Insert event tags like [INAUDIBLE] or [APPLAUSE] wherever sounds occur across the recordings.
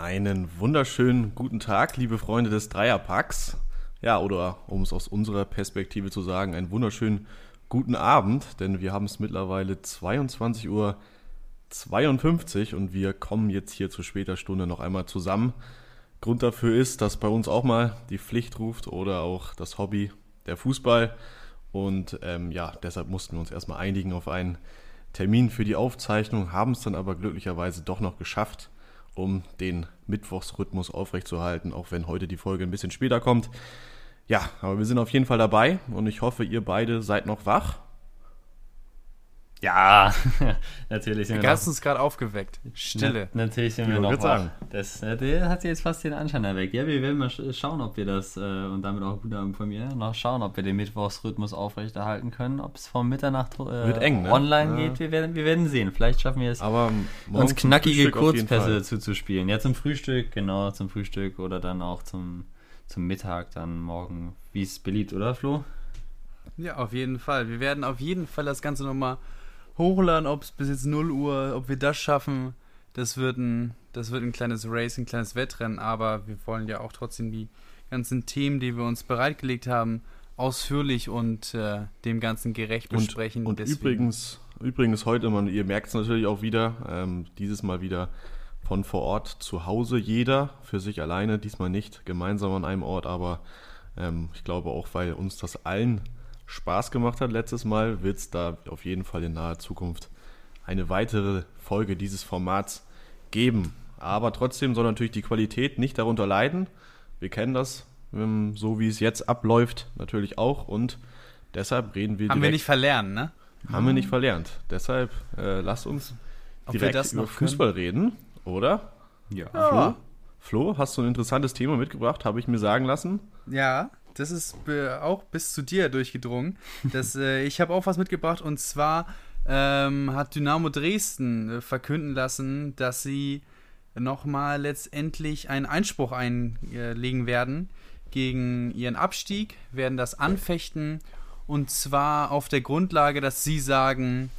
Einen wunderschönen guten Tag, liebe Freunde des Dreierpacks. Ja, oder um es aus unserer Perspektive zu sagen, einen wunderschönen guten Abend, denn wir haben es mittlerweile 22.52 Uhr und wir kommen jetzt hier zu später Stunde noch einmal zusammen. Grund dafür ist, dass bei uns auch mal die Pflicht ruft oder auch das Hobby der Fußball. Und ähm, ja, deshalb mussten wir uns erstmal einigen auf einen Termin für die Aufzeichnung, haben es dann aber glücklicherweise doch noch geschafft um den Mittwochsrhythmus aufrechtzuerhalten, auch wenn heute die Folge ein bisschen später kommt. Ja, aber wir sind auf jeden Fall dabei und ich hoffe, ihr beide seid noch wach. Ja, [LAUGHS] natürlich sind wir. Du hast uns gerade aufgeweckt. Stille. Na, natürlich sind wir noch wach. Sagen. Das, äh, der hat jetzt fast den Anschein erweckt. Ja, wir werden mal schauen, ob wir das, äh, und damit auch gut von mir, noch schauen, ob wir den Mittwochsrhythmus aufrechterhalten können, ob es vom Mitternacht äh, eng, ne? online ja. geht. Wir werden, wir werden sehen. Vielleicht schaffen wir es, Aber uns knackige Kurzpässe zuzuspielen. Ja, zum Frühstück, genau, zum Frühstück oder dann auch zum, zum Mittag, dann morgen, wie es beliebt, oder Flo? Ja, auf jeden Fall. Wir werden auf jeden Fall das Ganze nochmal hochladen, ob es bis jetzt 0 Uhr, ob wir das schaffen. Das wird ein, das wird ein kleines Race, ein kleines Wettrennen, aber wir wollen ja auch trotzdem die ganzen Themen, die wir uns bereitgelegt haben, ausführlich und äh, dem Ganzen gerecht besprechen. Und, und übrigens, übrigens heute, man, ihr merkt es natürlich auch wieder, ähm, dieses Mal wieder von vor Ort zu Hause, jeder für sich alleine, diesmal nicht gemeinsam an einem Ort, aber ähm, ich glaube auch, weil uns das allen Spaß gemacht hat letztes Mal, wird es da auf jeden Fall in naher Zukunft eine weitere Folge dieses Formats geben. Aber trotzdem soll natürlich die Qualität nicht darunter leiden. Wir kennen das, ähm, so wie es jetzt abläuft, natürlich auch. Und deshalb reden wir. Haben wir nicht verlernt, ne? Haben wir nicht verlernt. Deshalb äh, lasst uns direkt über Fußball reden, oder? Ja. ja. Flo, Flo, hast du ein interessantes Thema mitgebracht, habe ich mir sagen lassen? Ja, das ist auch bis zu dir durchgedrungen. Das, äh, ich habe auch was mitgebracht und zwar ähm, hat Dynamo Dresden äh, verkünden lassen, dass sie nochmal letztendlich einen Einspruch einlegen werden gegen ihren Abstieg, werden das anfechten und zwar auf der Grundlage, dass sie sagen,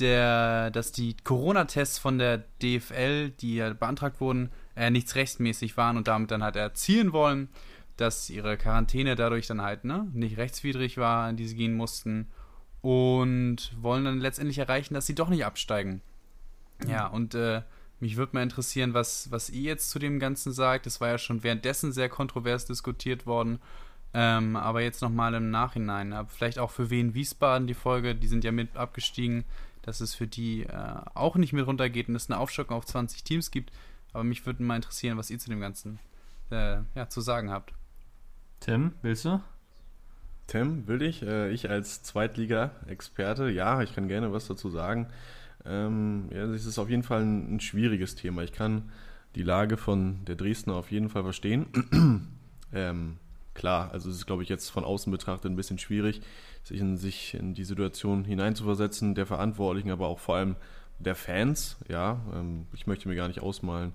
der, dass die Corona-Tests von der DFL, die ja beantragt wurden, äh, nichts rechtsmäßig waren und damit dann halt erzielen wollen dass ihre Quarantäne dadurch dann halt ne, nicht rechtswidrig war, in die sie gehen mussten. Und wollen dann letztendlich erreichen, dass sie doch nicht absteigen. Ja, und äh, mich würde mal interessieren, was, was ihr jetzt zu dem Ganzen sagt. Es war ja schon währenddessen sehr kontrovers diskutiert worden. Ähm, aber jetzt nochmal im Nachhinein. Vielleicht auch für Wien Wiesbaden die Folge, die sind ja mit abgestiegen, dass es für die äh, auch nicht mit runtergeht und es eine Aufstockung auf 20 Teams gibt. Aber mich würde mal interessieren, was ihr zu dem Ganzen äh, ja, zu sagen habt. Tim, willst du? Tim, will ich? Äh, ich als Zweitliga-Experte, ja, ich kann gerne was dazu sagen. Ähm, ja, es ist auf jeden Fall ein, ein, schwieriges Thema. Ich kann die Lage von der Dresdner auf jeden Fall verstehen. [CLEARS THROAT] ähm, klar, also es ist, glaube ich, jetzt von außen betrachtet ein bisschen schwierig, sich in, sich in die Situation hineinzuversetzen, der Verantwortlichen, aber auch vor allem der Fans. Ja, ähm, ich möchte mir gar nicht ausmalen,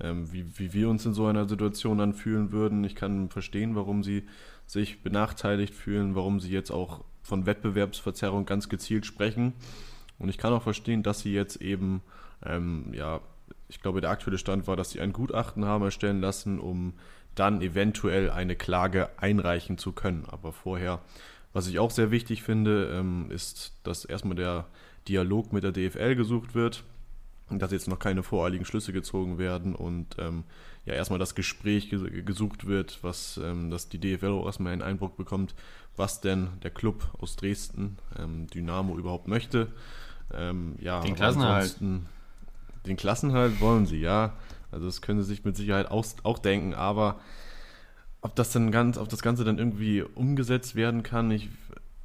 ähm, wie, wie wir uns in so einer Situation dann fühlen würden. Ich kann verstehen, warum sie sich benachteiligt fühlen, warum sie jetzt auch von Wettbewerbsverzerrung ganz gezielt sprechen. Und ich kann auch verstehen, dass sie jetzt eben, ähm, ja, ich glaube, der aktuelle Stand war, dass sie ein Gutachten haben erstellen lassen, um dann eventuell eine Klage einreichen zu können. Aber vorher, was ich auch sehr wichtig finde, ähm, ist, dass erstmal der Dialog mit der DFL gesucht wird dass jetzt noch keine voreiligen Schlüsse gezogen werden und ähm, ja erstmal das Gespräch gesucht wird, was ähm, dass die DFL auch erstmal einen Eindruck bekommt, was denn der Club aus Dresden, ähm, Dynamo, überhaupt möchte. Ähm, ja, den Klassenhalt. Den Klassenhalt wollen sie, ja. Also das können sie sich mit Sicherheit auch, auch denken, aber ob das dann ganz, ob das Ganze dann irgendwie umgesetzt werden kann, ich,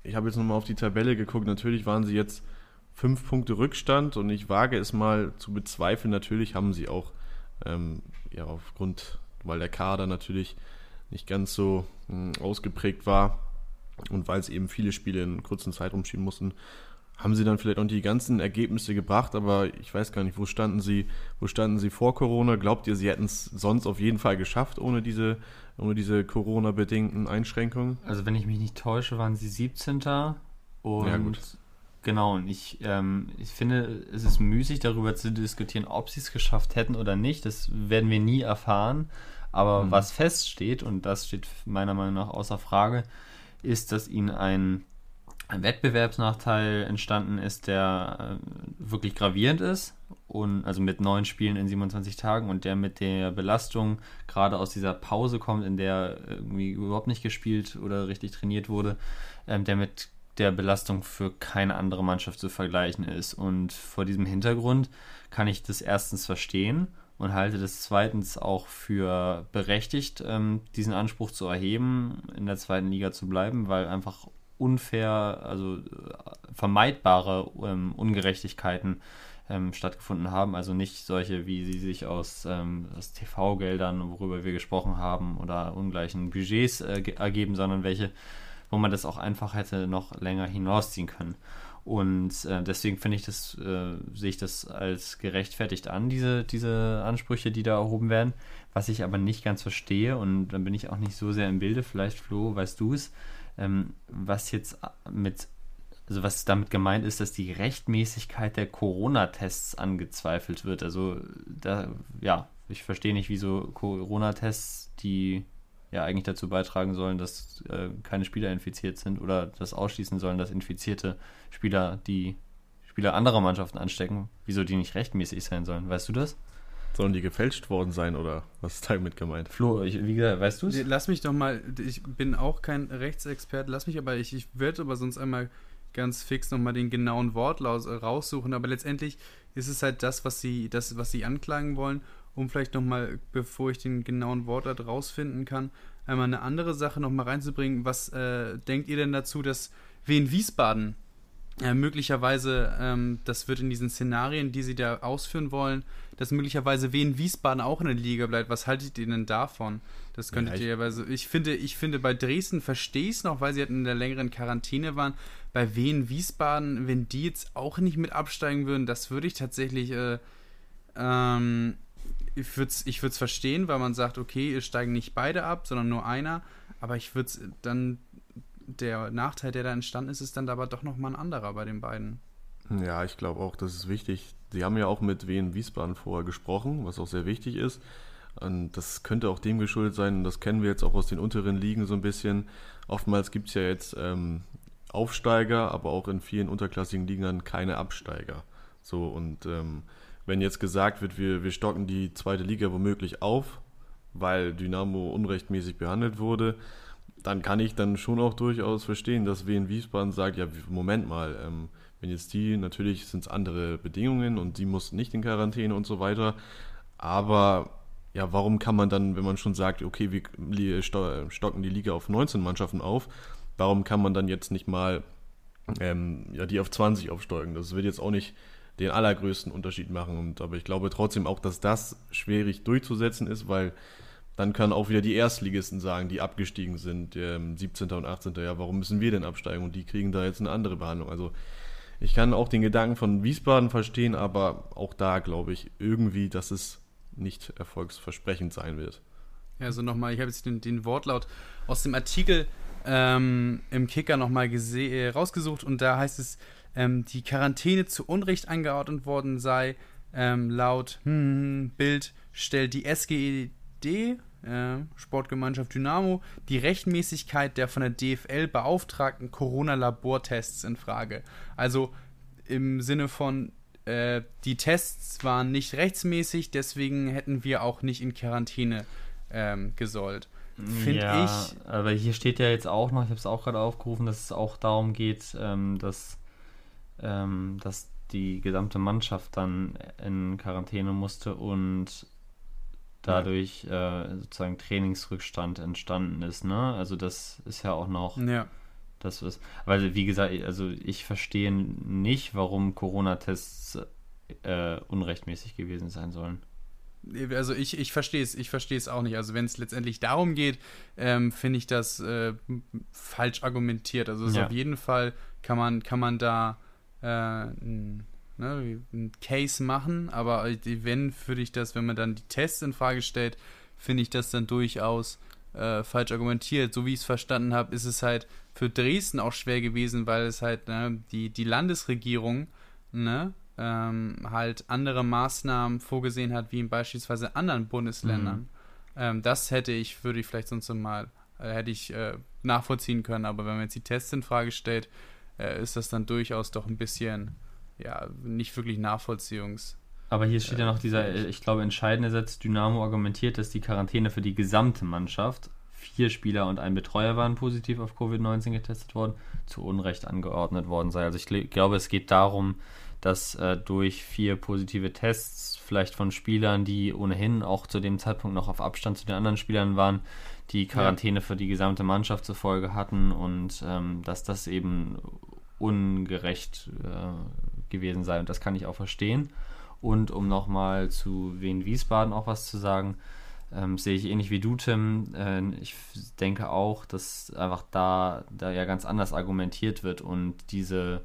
ich habe jetzt nochmal auf die Tabelle geguckt, natürlich waren sie jetzt fünf Punkte Rückstand und ich wage es mal zu bezweifeln. Natürlich haben sie auch, ähm, ja, aufgrund, weil der Kader natürlich nicht ganz so mh, hm, ausgeprägt war und weil es eben viele Spiele in kurzen Zeitraum schieben mussten, haben sie dann vielleicht auch die ganzen Ergebnisse gebracht, aber ich weiß gar nicht, wo standen sie, wo standen sie vor Corona? Glaubt ihr, sie hätten es sonst auf jeden Fall geschafft ohne diese, ohne diese Corona-bedingten Einschränkungen? Also wenn ich mich nicht täusche, waren sie 17. und ja, gut Genau, und ich, ähm, ich finde, es ist müßig darüber zu diskutieren, ob sie es geschafft hätten oder nicht. Das werden wir nie erfahren. Aber mhm. was feststeht, und das steht meiner Meinung nach außer Frage, ist, dass ihnen ein, ein Wettbewerbsnachteil entstanden ist, der äh, wirklich gravierend ist. Und also mit neun Spielen in 27 Tagen und der mit der Belastung gerade aus dieser Pause kommt, in der irgendwie überhaupt nicht gespielt oder richtig trainiert wurde, ähm, der mit der Belastung für keine andere Mannschaft zu vergleichen ist. Und vor diesem Hintergrund kann ich das erstens verstehen und halte das zweitens auch für berechtigt, ähm, diesen Anspruch zu erheben, in der zweiten Liga zu bleiben, weil einfach unfair, also äh, vermeidbare ähm, Ungerechtigkeiten ähm, stattgefunden haben. Also nicht solche, wie sie sich aus, aus TV-Geldern, worüber wir gesprochen haben, oder ungleichen Budgets äh, ergeben, sondern welche wo man das auch einfach hätte noch länger hinausziehen können. Und äh, deswegen finde ich das, äh, sehe ich das als gerechtfertigt an, diese, diese Ansprüche, die da erhoben werden. Was ich aber nicht ganz verstehe, und dann bin ich auch nicht so sehr im Bilde, vielleicht Flo, weißt du es, ähm, was jetzt mit, also was damit gemeint ist, dass die Rechtmäßigkeit der Corona-Tests angezweifelt wird. Also da, ja, ich verstehe nicht, wieso Corona-Tests, die ja eigentlich dazu beitragen sollen, dass äh, keine Spieler infiziert sind oder das ausschließen sollen, dass infizierte Spieler die Spieler anderer Mannschaften anstecken, wieso die nicht rechtmäßig sein sollen. Weißt du das? Sollen die gefälscht worden sein oder was ist damit gemeint? Flo, ich, wie gesagt, weißt du es? Lass mich doch mal, ich bin auch kein Rechtsexperte, lass mich aber, ich, ich werde aber sonst einmal ganz fix nochmal den genauen Wortlaut raussuchen, aber letztendlich ist es halt das, was sie, das, was sie anklagen wollen um vielleicht nochmal, bevor ich den genauen Wortlaut rausfinden kann, einmal eine andere Sache nochmal reinzubringen. Was äh, denkt ihr denn dazu, dass Wien Wiesbaden äh, möglicherweise, ähm, das wird in diesen Szenarien, die sie da ausführen wollen, dass möglicherweise Wien Wiesbaden auch in der Liga bleibt. Was haltet ihr denn davon? Das könntet ja, ich ihr, also ich finde, ich finde, bei Dresden verstehe ich es noch, weil sie halt in der längeren Quarantäne waren. Bei Wien Wiesbaden, wenn die jetzt auch nicht mit absteigen würden, das würde ich tatsächlich äh, ähm, ich würde es ich verstehen, weil man sagt, okay, ihr steigen nicht beide ab, sondern nur einer. Aber ich würde es dann, der Nachteil, der da entstanden ist, ist dann aber doch nochmal ein anderer bei den beiden. Ja, ich glaube auch, das ist wichtig. Sie haben ja auch mit Wien Wiesbaden vorher gesprochen, was auch sehr wichtig ist. Und das könnte auch dem geschuldet sein, und das kennen wir jetzt auch aus den unteren Ligen so ein bisschen. Oftmals gibt es ja jetzt ähm, Aufsteiger, aber auch in vielen unterklassigen Ligen keine Absteiger. So und ähm, wenn jetzt gesagt wird, wir, wir stocken die zweite Liga womöglich auf, weil Dynamo unrechtmäßig behandelt wurde, dann kann ich dann schon auch durchaus verstehen, dass Wien Wiesbaden sagt, ja, Moment mal, ähm, wenn jetzt die, natürlich sind es andere Bedingungen und die mussten nicht in Quarantäne und so weiter, aber ja, warum kann man dann, wenn man schon sagt, okay, wir stocken die Liga auf 19 Mannschaften auf, warum kann man dann jetzt nicht mal ähm, ja, die auf 20 aufsteigen? Das wird jetzt auch nicht den allergrößten Unterschied machen. Und, aber ich glaube trotzdem auch, dass das schwierig durchzusetzen ist, weil dann können auch wieder die Erstligisten sagen, die abgestiegen sind, ähm, 17. und 18. Ja, warum müssen wir denn absteigen? Und die kriegen da jetzt eine andere Behandlung. Also ich kann auch den Gedanken von Wiesbaden verstehen, aber auch da glaube ich irgendwie, dass es nicht erfolgsversprechend sein wird. Ja, also nochmal, ich habe jetzt den, den, Wortlaut aus dem Artikel ähm, im Kicker nochmal äh, rausgesucht und da heißt es, ähm, die Quarantäne zu Unrecht angeordnet worden sei. Ähm, laut hm, Bild stellt die SGED, äh, Sportgemeinschaft Dynamo, die Rechtmäßigkeit der von der DFL beauftragten Corona-Labortests in Frage. Also im Sinne von, äh, die Tests waren nicht rechtsmäßig, deswegen hätten wir auch nicht in Quarantäne ähm, gesollt. Finde ja, ich. Aber hier steht ja jetzt auch noch, ich habe es auch gerade aufgerufen, dass es auch darum geht, ähm, dass ähm, dass die gesamte Mannschaft dann in Quarantäne musste und dadurch ja. äh, sozusagen Trainingsrückstand entstanden ist. Ne? Also das ist ja auch noch ja. das was. Weil wie gesagt, also ich verstehe nicht, warum Corona-Tests äh, unrechtmäßig gewesen sein sollen. Also ich, ich verstehe es, ich verstehe es auch nicht. Also wenn es letztendlich darum geht, ähm, finde ich das äh, falsch argumentiert. Also ja. auf jeden Fall kann man, kann man da äh, ein, ne, ein Case machen, aber wenn würde ich das, wenn man dann die Tests in Frage stellt, finde ich das dann durchaus äh, falsch argumentiert. So wie ich es verstanden habe, ist es halt für Dresden auch schwer gewesen, weil es halt ne, die, die Landesregierung ne, ähm, halt andere Maßnahmen vorgesehen hat, wie in beispielsweise anderen Bundesländern. Mhm. Ähm, das hätte ich, würde ich vielleicht sonst mal, äh, hätte ich äh, nachvollziehen können, aber wenn man jetzt die Tests in Frage stellt, äh, ist das dann durchaus doch ein bisschen, ja, nicht wirklich nachvollziehungs. Aber hier steht ja noch dieser, äh, ich glaube, entscheidende Satz. Dynamo argumentiert, dass die Quarantäne für die gesamte Mannschaft, vier Spieler und ein Betreuer waren positiv auf Covid-19 getestet worden, zu Unrecht angeordnet worden sei. Also ich glaube, es geht darum, dass äh, durch vier positive Tests, vielleicht von Spielern, die ohnehin auch zu dem Zeitpunkt noch auf Abstand zu den anderen Spielern waren, die Quarantäne ja. für die gesamte Mannschaft zur Folge hatten und ähm, dass das eben ungerecht äh, gewesen sei. Und das kann ich auch verstehen. Und um nochmal zu Wien Wiesbaden auch was zu sagen, ähm, sehe ich ähnlich wie du, Tim. Äh, ich denke auch, dass einfach da, da ja ganz anders argumentiert wird und diese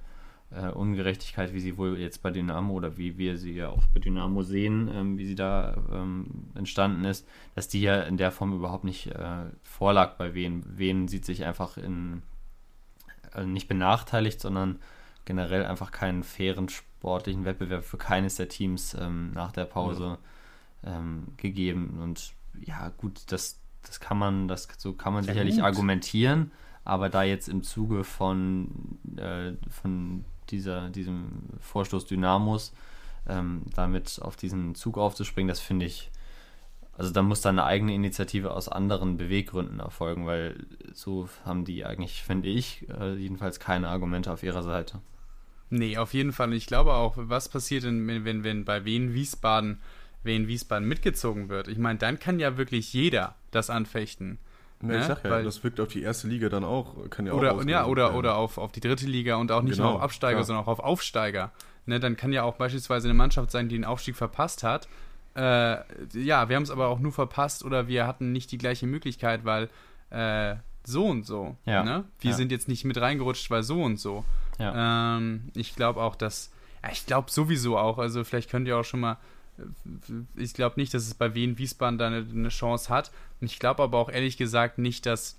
äh, Ungerechtigkeit, wie sie wohl jetzt bei Dynamo oder wie wir sie ja auch bei Dynamo sehen, ähm, wie sie da ähm, entstanden ist, dass die ja in der Form überhaupt nicht äh, vorlag bei Wien. Wien sieht sich einfach in äh, nicht benachteiligt, sondern generell einfach keinen fairen sportlichen Wettbewerb für keines der Teams ähm, nach der Pause ähm, gegeben. Und ja, gut, das, das kann man, das so kann man ja, sicherlich gut. argumentieren, aber da jetzt im Zuge von, äh, von dieser, diesem Vorstoß Dynamos ähm, damit auf diesen Zug aufzuspringen, das finde ich, also da muss dann eine eigene Initiative aus anderen Beweggründen erfolgen, weil so haben die eigentlich, finde ich, äh, jedenfalls keine Argumente auf ihrer Seite. Nee, auf jeden Fall. Ich glaube auch, was passiert denn, wenn, wenn, wenn bei Wien Wiesbaden, Wien Wiesbaden mitgezogen wird? Ich meine, dann kann ja wirklich jeder das anfechten. Ja, ne? ich sag ja, Weil, das wirkt auf die erste Liga dann auch, kann ja oder, auch ja, oder, oder auf, auf die dritte Liga und auch nicht genau, nur auf Absteiger, klar. sondern auch auf Aufsteiger. Ne, dann kann ja auch beispielsweise eine Mannschaft sein, die den Aufstieg verpasst hat. Äh, ja, wir haben es aber auch nur verpasst oder wir hatten nicht die gleiche Möglichkeit, weil äh, so und so. Ja. Ne? Wir ja. sind jetzt nicht mit reingerutscht, weil so und so. Ja. Ähm, ich glaube auch, dass. Ja, ich glaube sowieso auch, also vielleicht könnt ihr auch schon mal. Ich glaube nicht, dass es bei Wien Wiesbaden da eine, eine Chance hat. Und ich glaube aber auch ehrlich gesagt nicht, dass.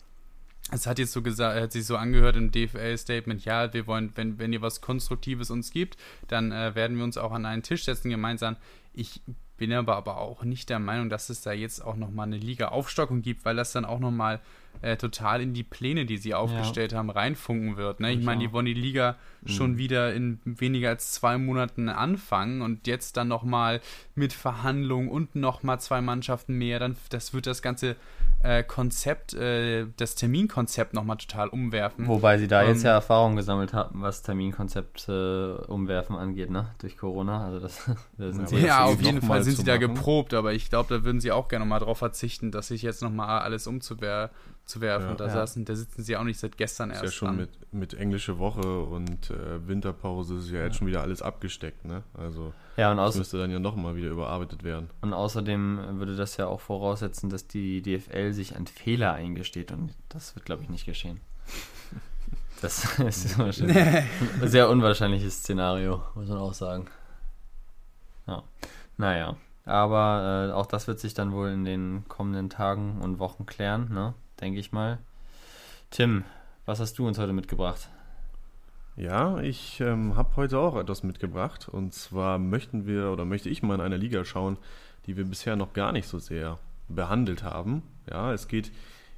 Es hat jetzt so gesagt, hat sich so angehört im DFL-Statement, ja, wir wollen, wenn, wenn ihr was Konstruktives uns gibt, dann äh, werden wir uns auch an einen Tisch setzen gemeinsam. Ich bin aber, aber auch nicht der Meinung, dass es da jetzt auch nochmal eine Liga-Aufstockung gibt, weil das dann auch nochmal äh, total in die Pläne, die sie aufgestellt ja. haben, reinfunken wird. Ne? Ich, meine, die wollen die Liga mhm. schon wieder in weniger als zwei Monaten anfangen und jetzt dann nochmal mit Verhandlungen und nochmal zwei Mannschaften mehr, dann das wird das ganze äh, Konzept, äh, das Terminkonzept nochmal total umwerfen. Wobei sie da ähm, jetzt ja Erfahrung gesammelt haben, was Terminkonzept äh, umwerfen angeht, ne? Durch Corona. Also das, [LAUGHS] das sind ja, sie ja auf jeden Fall sind sie da geprobt, aber ich glaube, da würden sie auch gerne mal drauf verzichten, dass sich jetzt nochmal alles umzuwerfen zu werfen. Ja. Da, saßen, da sitzen sie auch nicht seit gestern ist erst. Ist ja schon mit, mit englische Woche und äh, Winterpause ist ja, ja, jetzt schon wieder alles abgesteckt, ne? Also ja, und das müsste dann ja nochmal wieder überarbeitet werden. Und außerdem würde das ja auch voraussetzen, dass die DFL sich ein Fehler eingesteht und das wird, glaube ich, nicht geschehen. [LAUGHS] Das ist ein sehr unwahrscheinliches Szenario, muss man auch sagen. Ja. Naja. Aber äh, auch das wird sich dann wohl in den kommenden Tagen und Wochen klären, ne? Denke ich mal. Tim, was hast du uns heute mitgebracht? Ja, ich ähm, habe heute auch etwas mitgebracht. Und zwar möchten wir oder möchte ich mal in einer Liga schauen, die wir bisher noch gar nicht so sehr behandelt haben. Ja, es geht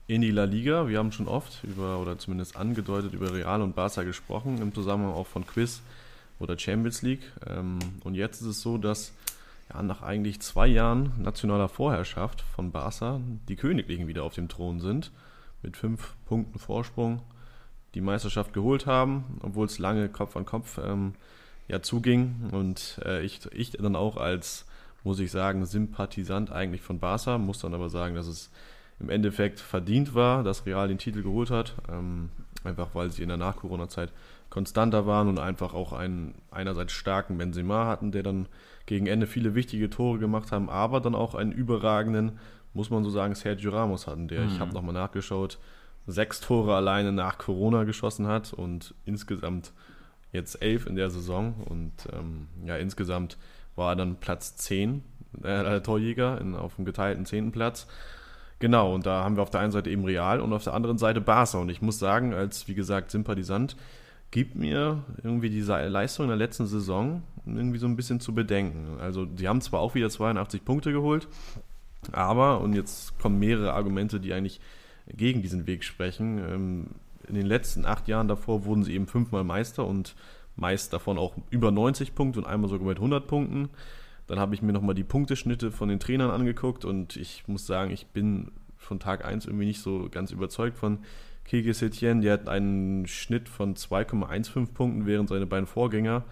in die La Liga. Wir haben schon oft über oder zumindest angedeutet über Real und Barca gesprochen, im Zusammenhang auch von Quiz oder Champions League. Ähm, und jetzt ist es so, dass ja, nach eigentlich zwei Jahren nationaler Vorherrschaft von Barca die Königlichen wieder auf dem Thron sind, mit fünf Punkten Vorsprung die Meisterschaft geholt haben, obwohl es lange Kopf an Kopf ähm, ja zuging. Und äh, ich, ich dann auch als, muss ich sagen, Sympathisant eigentlich von Barca, muss dann aber sagen, dass es im Endeffekt verdient war, dass Real den Titel geholt hat. Ähm, einfach weil sie in der Nach-Corona-Zeit konstanter waren und einfach auch einen einerseits starken Benzema hatten, der dann gegen Ende viele wichtige Tore gemacht haben, aber dann auch einen überragenden, muss man so sagen, Sergio Ramos hatten, der, mhm. ich habe nochmal nachgeschaut, sechs Tore alleine nach Corona geschossen hat und insgesamt jetzt elf in der Saison und ähm, ja, insgesamt war er dann Platz 10, äh, Torjäger in, auf dem geteilten zehnten Platz. Genau, und da haben wir auf der einen Seite eben Real und auf der anderen Seite Barca. Und ich muss sagen, als wie gesagt Sympathisant, gibt mir irgendwie diese Leistung in der letzten Saison irgendwie so ein bisschen zu bedenken. Also, die haben zwar auch wieder 82 Punkte geholt, aber, und jetzt kommen mehrere Argumente, die eigentlich gegen diesen Weg sprechen. Ähm, in den letzten acht Jahren davor wurden sie eben fünfmal Meister und meist davon auch über 90 Punkte und einmal sogar mit 100 Punkten. Dann habe ich mir nochmal die Punkteschnitte von den Trainern angeguckt und ich muss sagen, ich bin von Tag 1 irgendwie nicht so ganz überzeugt von Kike Setien. Der hat einen Schnitt von 2,15 Punkten, während seine beiden Vorgänger,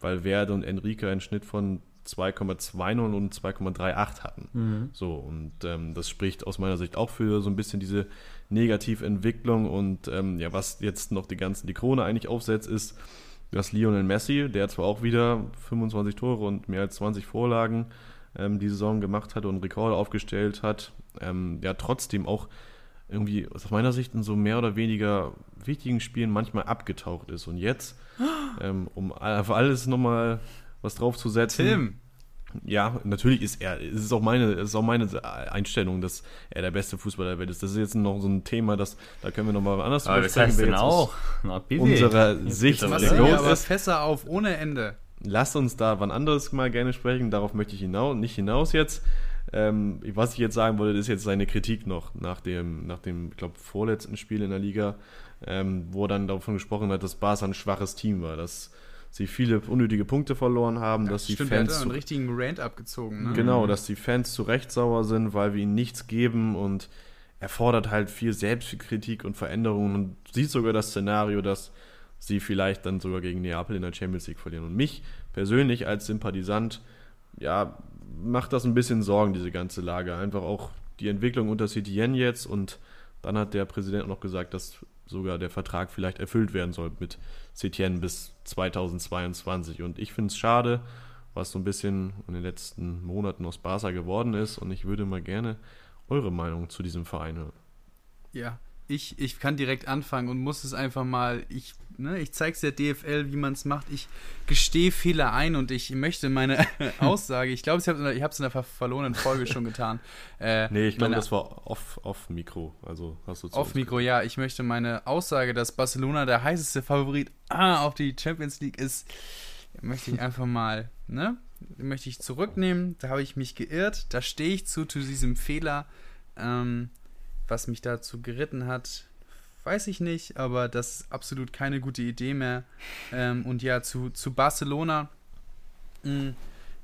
Valverde und Enrique, einen Schnitt von 2,20 und 2,38 hatten. Mhm. So, und ähm, das spricht aus meiner Sicht auch für so ein bisschen diese Negativentwicklung. Und ähm, ja, was jetzt noch die ganzen die Krone eigentlich aufsetzt, ist, dass Lionel Messi, der zwar auch wieder 25 Tore und mehr als 20 Vorlagen ähm, die Saison gemacht hat und Rekorde aufgestellt hat, ähm, ja trotzdem auch irgendwie aus meiner Sicht in so mehr oder weniger wichtigen Spielen manchmal abgetaucht ist. Und jetzt, [GASPS] ähm, um auf alles nochmal was draufzusetzen. Tim. Ja, natürlich ist er, es ist auch meine, es ist auch meine Einstellung, dass er der beste Fußballer der Welt ist. Das ist jetzt noch so ein Thema, das, da können wir nochmal anders aber das heißt denn auch. Unserer Sicht der ist. Fässer auf ohne Ende. Lasst uns da wann anderes mal gerne sprechen. Darauf möchte ich hinaus, nicht hinaus jetzt. Ähm, was ich jetzt sagen wollte, ist jetzt seine Kritik noch nach dem, nach dem, ich glaube, vorletzten Spiel in der Liga, ähm, wo er dann davon gesprochen hat, dass Barca ein schwaches Team war. Dass sie viele unnötige Punkte verloren haben, ja, dass die stimmt, Fans. Er hat einen richtigen Rant abgezogen. Ne? Genau, dass die Fans zu Recht sauer sind, weil wir ihnen nichts geben und er fordert halt viel Selbstkritik und Veränderungen und sieht sogar das Szenario, dass sie vielleicht dann sogar gegen Neapel in der Champions League verlieren. Und mich persönlich als Sympathisant, ja, macht das ein bisschen Sorgen, diese ganze Lage. Einfach auch die Entwicklung unter CTN jetzt und dann hat der Präsident auch noch gesagt, dass sogar der Vertrag vielleicht erfüllt werden soll mit Setien bis 2022. Und ich finde es schade, was so ein bisschen in den letzten Monaten aus Barca geworden ist. Und ich würde mal gerne eure Meinung zu diesem Verein hören. Ja, ich, ich kann direkt anfangen und muss es einfach mal, ich, ne, ich zeige es der DFL, wie man es macht. Ich gestehe Fehler ein und ich möchte meine [LAUGHS] Aussage, ich glaube, ich habe es in der verlorenen Folge schon getan. Äh, nee, ich glaube, das war off, off Mikro. Also hast du Off Mikro, ja. Ich möchte meine Aussage, dass Barcelona der heißeste Favorit ah, auf die Champions League ist, möchte ich einfach mal, ne, möchte ich zurücknehmen. Da habe ich mich geirrt. Da stehe ich zu, zu diesem Fehler. Ähm, was mich dazu geritten hat, weiß ich nicht, aber das ist absolut keine gute Idee mehr. Ähm, und ja, zu, zu Barcelona mh, hm,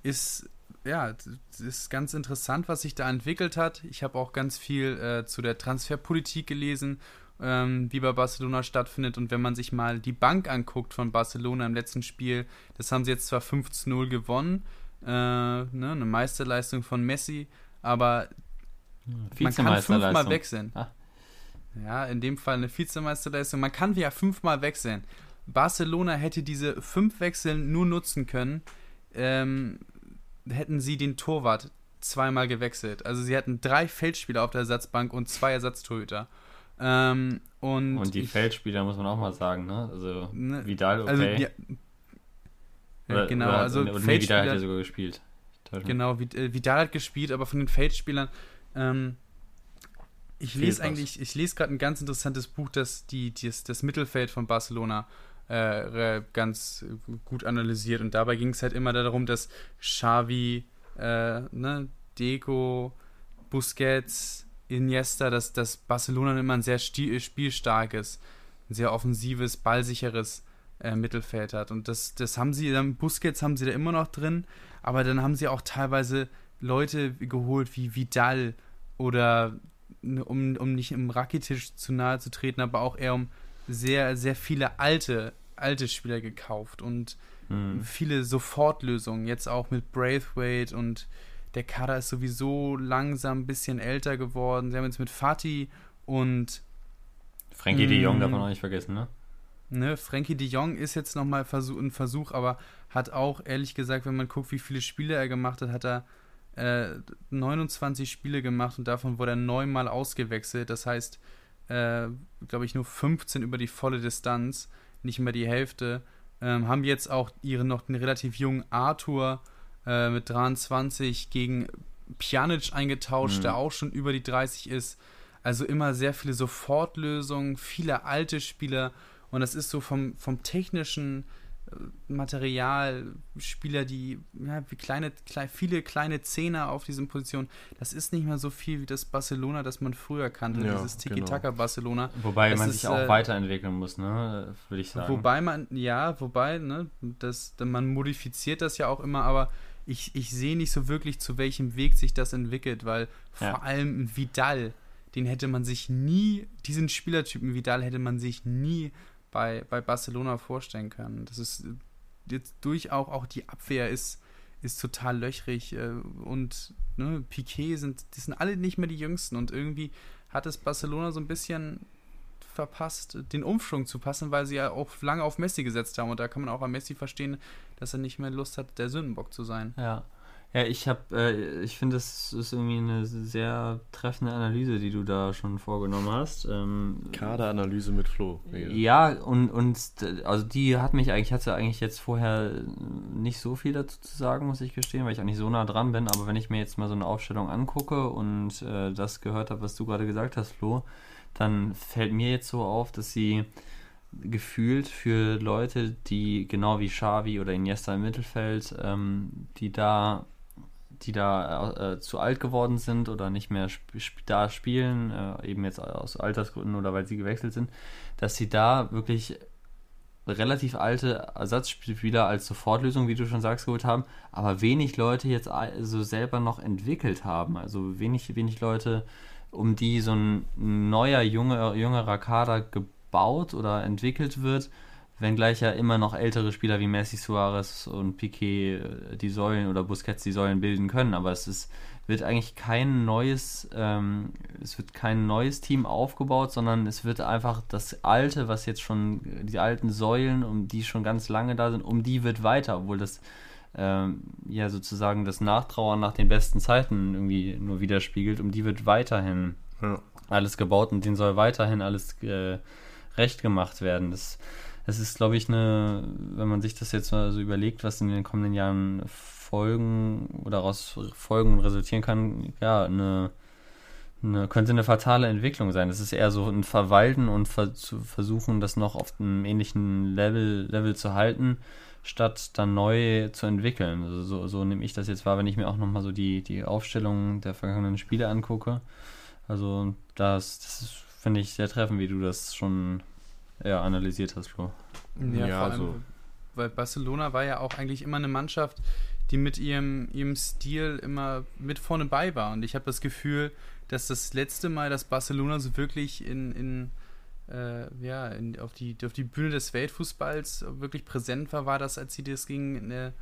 ist ja, ist ganz interessant, was sich da entwickelt hat. Ich habe auch ganz viel äh, zu der Transferpolitik gelesen, ähm, wie bei Barcelona stattfindet. Und wenn man sich mal die Bank anguckt von Barcelona im letzten Spiel, das haben sie jetzt zwar 5-0 gewonnen, äh, ne, eine Meisterleistung von Messi, aber man kann fünfmal wechseln. Ah. Ja, in dem Fall eine Vizemeisterleistung. Man kann ja fünfmal wechseln. Barcelona hätte diese fünf Wechseln nur nutzen können, ähm, hätten sie den Torwart zweimal gewechselt. Also sie hatten drei Feldspieler auf der Ersatzbank und zwei Ersatztorhüter. Ähm, und, und die ich, Feldspieler muss man auch mal sagen, ne? Also ne, Vidal, also okay. Also, ja, oder, genau, oder, also oder, Feldspieler, Vidal hat ja sogar gespielt. Genau, äh, Vidal hat gespielt, aber von den Feldspielern ähm, ich lese eigentlich, ich lese gerade ein ganz interessantes Buch, das die, das, das Mittelfeld von Barcelona äh, ganz gut analysiert. Und dabei ging es halt immer darum, dass Xavi, äh, ne, Deco, Busquets, Iniesta, dass, dass Barcelona immer ein sehr spielstarkes, ein sehr offensives, ballsicheres äh, Mittelfeld hat. Und das, das haben sie, dann Busquets haben sie da immer noch drin, aber dann haben sie auch teilweise Leute geholt wie Vidal oder ne, um, um nicht im Rakitic zu nahe zu treten, aber auch eher um sehr, sehr viele alte, alte Spieler gekauft und mhm. viele Sofortlösungen. Jetzt auch mit Braithwaite und der Kader ist sowieso langsam ein bisschen älter geworden. Sie haben jetzt mit Fatih und Frankie de Jong darf man auch nicht vergessen, ne? Ne, Frankie de Jong ist jetzt nochmal ein Versuch, aber hat auch, ehrlich gesagt, wenn man guckt, wie viele Spiele er gemacht hat, hat er äh, 29 Spiele gemacht und davon wurde er neunmal ausgewechselt. Das heißt, äh, glaube ich, nur 15 über die volle Distanz, nicht mehr die Hälfte. Ähm, haben jetzt auch ihren noch einen relativ jungen Arthur äh, mit 23 gegen Pjanic eingetauscht, mhm. der auch schon über die 30 ist. Also immer sehr viele Sofortlösungen, viele alte Spieler. Und das ist so vom, vom technischen Material, Spieler, die ja, wie kleine, klein, viele kleine Zehner auf diesen Positionen. Das ist nicht mehr so viel wie das Barcelona, das man früher kannte, ja, dieses Tiki-Taka-Barcelona. Genau. Wobei das man ist, sich auch äh, weiterentwickeln muss, ne? würde ich sagen. Wobei man, ja, wobei, ne, das, man modifiziert das ja auch immer, aber ich, ich sehe nicht so wirklich, zu welchem Weg sich das entwickelt, weil ja. vor allem Vidal, den hätte man sich nie, diesen Spielertypen Vidal hätte man sich nie bei, bei Barcelona vorstellen können. Das ist jetzt durch auch, auch die Abwehr ist, ist total löchrig äh, und ne, Piquet sind, die sind alle nicht mehr die Jüngsten und irgendwie hat es Barcelona so ein bisschen verpasst, den Umschwung zu passen, weil sie ja auch lange auf Messi gesetzt haben und da kann man auch an Messi verstehen, dass er nicht mehr Lust hat, der Sündenbock zu sein. Ja. Ja, ich habe, äh, ich finde, das ist irgendwie eine sehr treffende Analyse, die du da schon vorgenommen hast. Ähm, Kaderanalyse mit Flo. Ja, und, und also die hat mich eigentlich, hatte eigentlich jetzt vorher nicht so viel dazu zu sagen, muss ich gestehen, weil ich auch nicht so nah dran bin. Aber wenn ich mir jetzt mal so eine Aufstellung angucke und äh, das gehört habe, was du gerade gesagt hast, Flo, dann fällt mir jetzt so auf, dass sie gefühlt für Leute, die genau wie Xavi oder Iniesta im Mittelfeld, ähm, die da die da äh, zu alt geworden sind oder nicht mehr sp da spielen, äh, eben jetzt aus Altersgründen oder weil sie gewechselt sind, dass sie da wirklich relativ alte Ersatzspieler als Sofortlösung, wie du schon sagst, geholt haben, aber wenig Leute jetzt also selber noch entwickelt haben. Also wenig, wenig Leute, um die so ein neuer, junge, jüngerer Kader gebaut oder entwickelt wird wenngleich ja immer noch ältere Spieler wie Messi, Suarez und Piquet äh, die Säulen oder Busquets die Säulen bilden können, aber es ist, wird eigentlich kein neues, ähm, es wird kein neues Team aufgebaut, sondern es wird einfach das alte, was jetzt schon, die alten Säulen, um die schon ganz lange da sind, um die wird weiter, obwohl das ähm, ja sozusagen das Nachtrauern nach den besten Zeiten irgendwie nur widerspiegelt, um die wird weiterhin ja. alles gebaut und denen soll weiterhin alles äh, recht gemacht werden. Das es ist, glaube ich, eine, wenn man sich das jetzt mal so überlegt, was in den kommenden Jahren Folgen oder daraus Folgen resultieren kann, ja, eine, eine, könnte eine fatale Entwicklung sein. Das ist eher so ein Verwalten und ver zu versuchen, das noch auf einem ähnlichen Level, Level zu halten, statt dann neu zu entwickeln. Also so, so nehme ich das jetzt wahr, wenn ich mir auch nochmal so die, die Aufstellung der vergangenen Spiele angucke. Also das, das finde ich sehr treffend, wie du das schon ja, analysiert hast, Flo. Ja, ja allem, so. Weil Barcelona war ja auch eigentlich immer eine Mannschaft, die mit ihrem, ihrem Stil immer mit vorne bei war. Und ich habe das Gefühl, dass das letzte Mal, dass Barcelona so wirklich in, in äh, ja, in, auf, die, auf die Bühne des Weltfußballs wirklich präsent war, war das, als sie das gegen äh,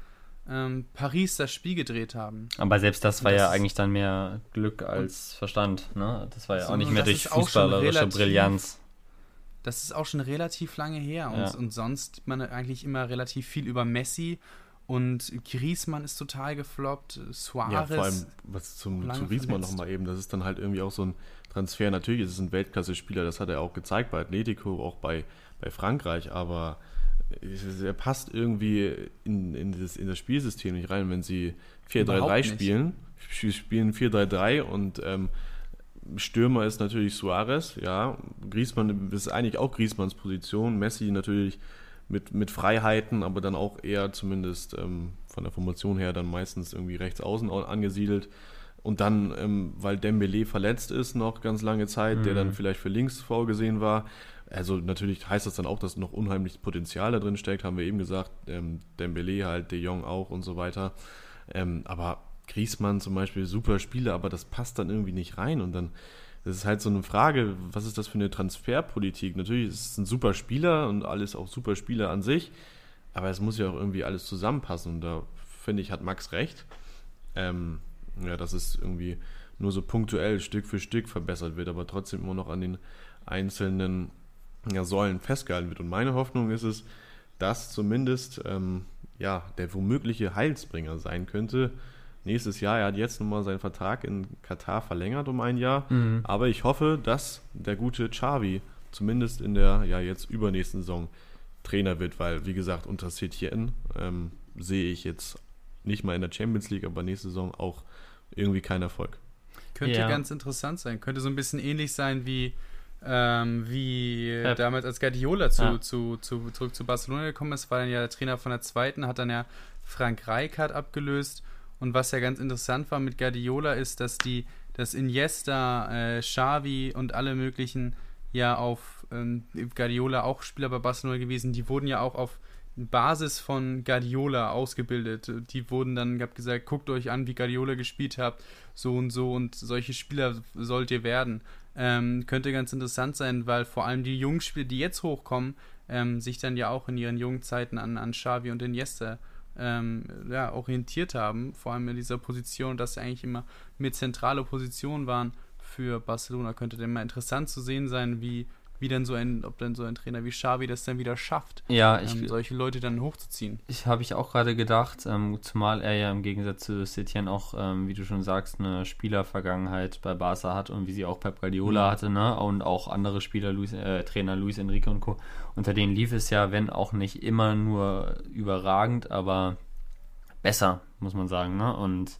ähm, Paris das Spiel gedreht haben. Aber selbst das war das ja eigentlich dann mehr Glück als Verstand. Ne? Das war ja so, auch nicht mehr durch fußballerische Brillanz das ist auch schon relativ lange her. Und, ja. und sonst sieht man eigentlich immer relativ viel über Messi. Und Griezmann ist total gefloppt. Suarez. Ja, vor allem, was zum zu Griezmann nochmal eben, das ist dann halt irgendwie auch so ein Transfer. Natürlich ist es ein Weltklasse-Spieler, das hat er auch gezeigt bei Atletico, auch bei, bei Frankreich, aber er passt irgendwie in, in, das, in das Spielsystem nicht rein, wenn sie 4-3-3 spielen. Spielen 4-3-3 und ähm, Stürmer ist natürlich Suarez, ja. Griezmann ist eigentlich auch Griezmanns Position. Messi natürlich mit, mit Freiheiten, aber dann auch eher zumindest ähm, von der Formation her dann meistens irgendwie rechts außen angesiedelt. Und dann, ähm, weil Dembele verletzt ist noch ganz lange Zeit, mhm. der dann vielleicht für links vorgesehen war. Also natürlich heißt das dann auch, dass noch unheimlich Potenzial da drin steckt, haben wir eben gesagt. Ähm, Dembele halt, De Jong auch und so weiter. Ähm, aber Griesmann zum Beispiel super Spieler, aber das passt dann irgendwie nicht rein und dann das ist halt so eine Frage, was ist das für eine Transferpolitik? Natürlich ist es ein super Spieler und alles auch super Spieler an sich, aber es muss ja auch irgendwie alles zusammenpassen und da finde ich, hat Max recht. Ähm, ja, dass es irgendwie nur so punktuell Stück für Stück verbessert wird, aber trotzdem immer noch an den einzelnen ja, Säulen festgehalten wird. Und meine Hoffnung ist es, dass zumindest ähm, ja, der womögliche Heilsbringer sein könnte, nächstes Jahr. Er hat jetzt nochmal seinen Vertrag in Katar verlängert um ein Jahr. Mhm. Aber ich hoffe, dass der gute Xavi zumindest in der ja jetzt übernächsten Saison Trainer wird, weil, wie gesagt, unter Setien ähm, sehe ich jetzt nicht mal in der Champions League, aber nächste Saison auch irgendwie kein Erfolg. Könnte ja. ganz interessant sein. Könnte so ein bisschen ähnlich sein wie, ähm, wie Pep. damals als Guardiola zu, ja. zu, zu, zurück zu Barcelona gekommen ist, war dann ja der Trainer von der zweiten, hat dann ja Frank Rijkaard abgelöst. Und was ja ganz interessant war mit Guardiola ist, dass die, dass Iniesta, äh, Xavi und alle möglichen ja auf ähm, Guardiola auch Spieler bei Barcelona gewesen, die wurden ja auch auf Basis von Guardiola ausgebildet. Die wurden dann, habe gesagt, guckt euch an, wie Guardiola gespielt habt, so und so und solche Spieler sollt ihr werden. Ähm, könnte ganz interessant sein, weil vor allem die jungen Spieler, die jetzt hochkommen, ähm, sich dann ja auch in ihren jungen Zeiten an, an Xavi und Iniesta ähm, ja, orientiert haben, vor allem in dieser Position, dass sie eigentlich immer mit zentrale Positionen waren für Barcelona. Könnte dann mal interessant zu sehen sein, wie wie dann so ein, ob dann so ein Trainer wie Xavi das dann wieder schafft, ja, ich, ähm, solche Leute dann hochzuziehen. Ich habe ich auch gerade gedacht, ähm, zumal er ja im Gegensatz zu Setien auch, ähm, wie du schon sagst, eine Spielervergangenheit bei Barca hat und wie sie auch Pep Guardiola mhm. hatte, ne? Und auch andere Spieler, Luis, äh, Trainer Luis Enrique und Co. Unter denen lief es ja, wenn auch nicht immer nur überragend, aber besser, muss man sagen, ne? Und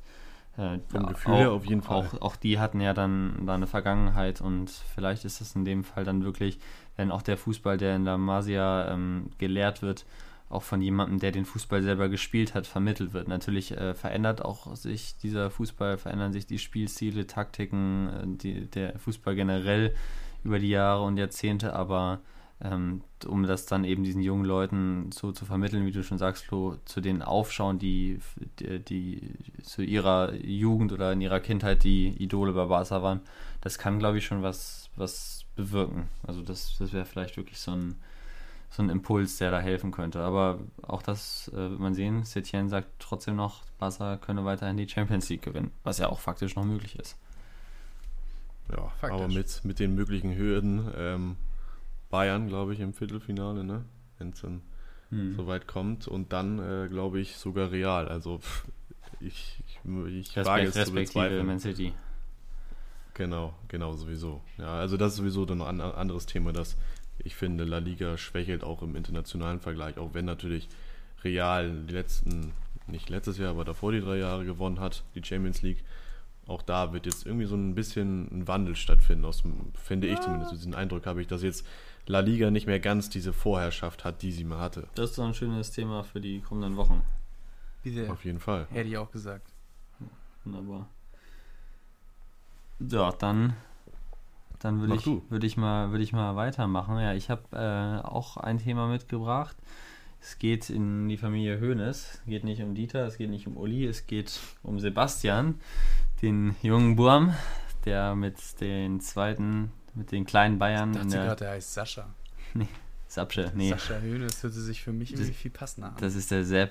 äh, Vom Gefühl auch, her auf jeden Fall. Auch, auch die hatten ja dann da eine Vergangenheit und vielleicht ist es in dem Fall dann wirklich, wenn auch der Fußball, der in der Masia ähm, gelehrt wird, auch von jemandem, der den Fußball selber gespielt hat, vermittelt wird. Natürlich äh, verändert auch sich dieser Fußball, verändern sich die Spielstile, Taktiken, äh, die, der Fußball generell über die Jahre und Jahrzehnte, aber ähm, um das dann eben diesen jungen Leuten so zu vermitteln, wie du schon sagst, Flo, zu den aufschauen, die, die, die zu ihrer Jugend oder in ihrer Kindheit die Idole bei Barca waren, das kann, glaube ich, schon was, was bewirken. Also das, das wäre vielleicht wirklich so ein, so ein Impuls, der da helfen könnte. Aber auch das äh, wird man sehen. Setien sagt trotzdem noch, Barca könne weiterhin die Champions League gewinnen, was ja auch faktisch noch möglich ist. Ja, faktisch. aber mit, mit den möglichen Hürden ähm, Bayern, glaube ich, im Viertelfinale, ne? wenn es dann hm. so weit kommt. Und dann, äh, glaube ich, sogar Real. Also ich, ich, ich Respekt, wage es zu bezweifeln. Man City. Genau, genau, sowieso. Ja, also das ist sowieso dann ein anderes Thema, dass ich finde, La Liga schwächelt auch im internationalen Vergleich, auch wenn natürlich Real die letzten, nicht letztes Jahr, aber davor die drei Jahre gewonnen hat, die Champions League. Auch da wird jetzt irgendwie so ein bisschen ein Wandel stattfinden, aus dem, finde ich zumindest. Diesen Eindruck habe ich, dass jetzt La Liga nicht mehr ganz diese Vorherrschaft hat, die sie mal hatte. Das ist doch ein schönes Thema für die kommenden Wochen. Bitte. Auf jeden Fall. Hätte ich auch gesagt. Wunderbar. Ja, dann, dann würde ich, würd ich, mal, würd ich mal weitermachen. Ja, ich habe äh, auch ein Thema mitgebracht. Es geht in die Familie Hoeneß. Es geht nicht um Dieter, es geht nicht um Uli, es geht um Sebastian, den jungen Burm, der mit den zweiten mit den kleinen Bayern. Ich dachte gerade, der heißt Sascha. [LAUGHS] Nee, Sapsche, nee. Sascha Höhne, das hörte sich für mich irgendwie viel passender an. Das ist der Sepp.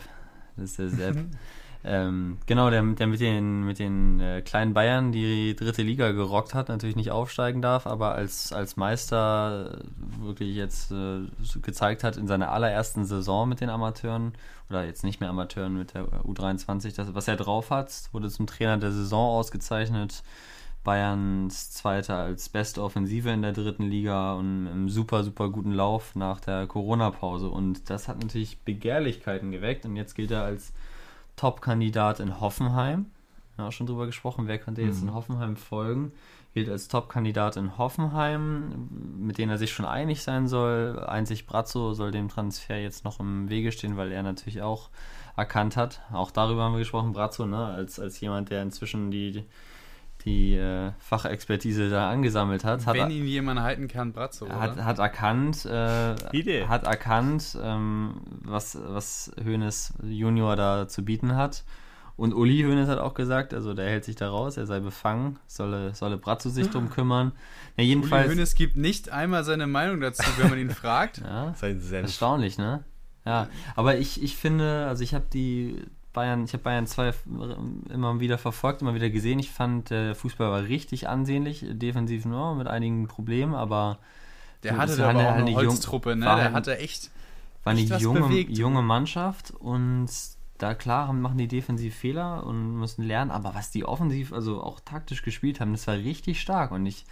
Das ist der Sepp. [LAUGHS] ähm, genau, der, der mit den, mit den äh, kleinen Bayern die dritte Liga gerockt hat, natürlich nicht aufsteigen darf, aber als, als Meister wirklich jetzt äh, gezeigt hat in seiner allerersten Saison mit den Amateuren, oder jetzt nicht mehr Amateuren mit der U23, das, was er drauf hat, wurde zum Trainer der Saison ausgezeichnet. Bayerns Zweiter als beste Offensive in der dritten Liga und im super, super guten Lauf nach der Corona-Pause. Und das hat natürlich Begehrlichkeiten geweckt. Und jetzt gilt er als Top-Kandidat in Hoffenheim. Wir haben auch schon drüber gesprochen, wer könnte jetzt mhm. in Hoffenheim folgen. Gilt als Top-Kandidat in Hoffenheim, mit dem er sich schon einig sein soll. Einzig Brazzo soll dem Transfer jetzt noch im Wege stehen, weil er natürlich auch erkannt hat. Auch darüber haben wir gesprochen, Brazzo, ne? als, als jemand, der inzwischen die die äh, Fachexpertise da angesammelt hat. Wenn hat, ihn jemand halten kann, Brazzo, hat, hat erkannt, äh, hat erkannt, ähm, was, was Hoeneß Junior da zu bieten hat. Und Uli Hoeneß hat auch gesagt, also der hält sich da raus, er sei befangen, solle, solle Brazzo sich drum kümmern. Ja, jedenfalls, Uli Hoeneß gibt nicht einmal seine Meinung dazu, wenn man ihn [LAUGHS] fragt. ja, erstaunlich, ne? Ja, aber ich, ich finde, also ich habe die Bayern, ich habe Bayern 2 immer wieder verfolgt, immer wieder gesehen. Ich fand, der Fußball war richtig ansehnlich, defensiv nur mit einigen Problemen, aber der hatte da aber auch eine Holztruppe, ne? Der hatte echt war eine junge, junge Mannschaft und da klar machen die defensiv Fehler und müssen lernen, aber was die offensiv, also auch taktisch gespielt haben, das war richtig stark und ich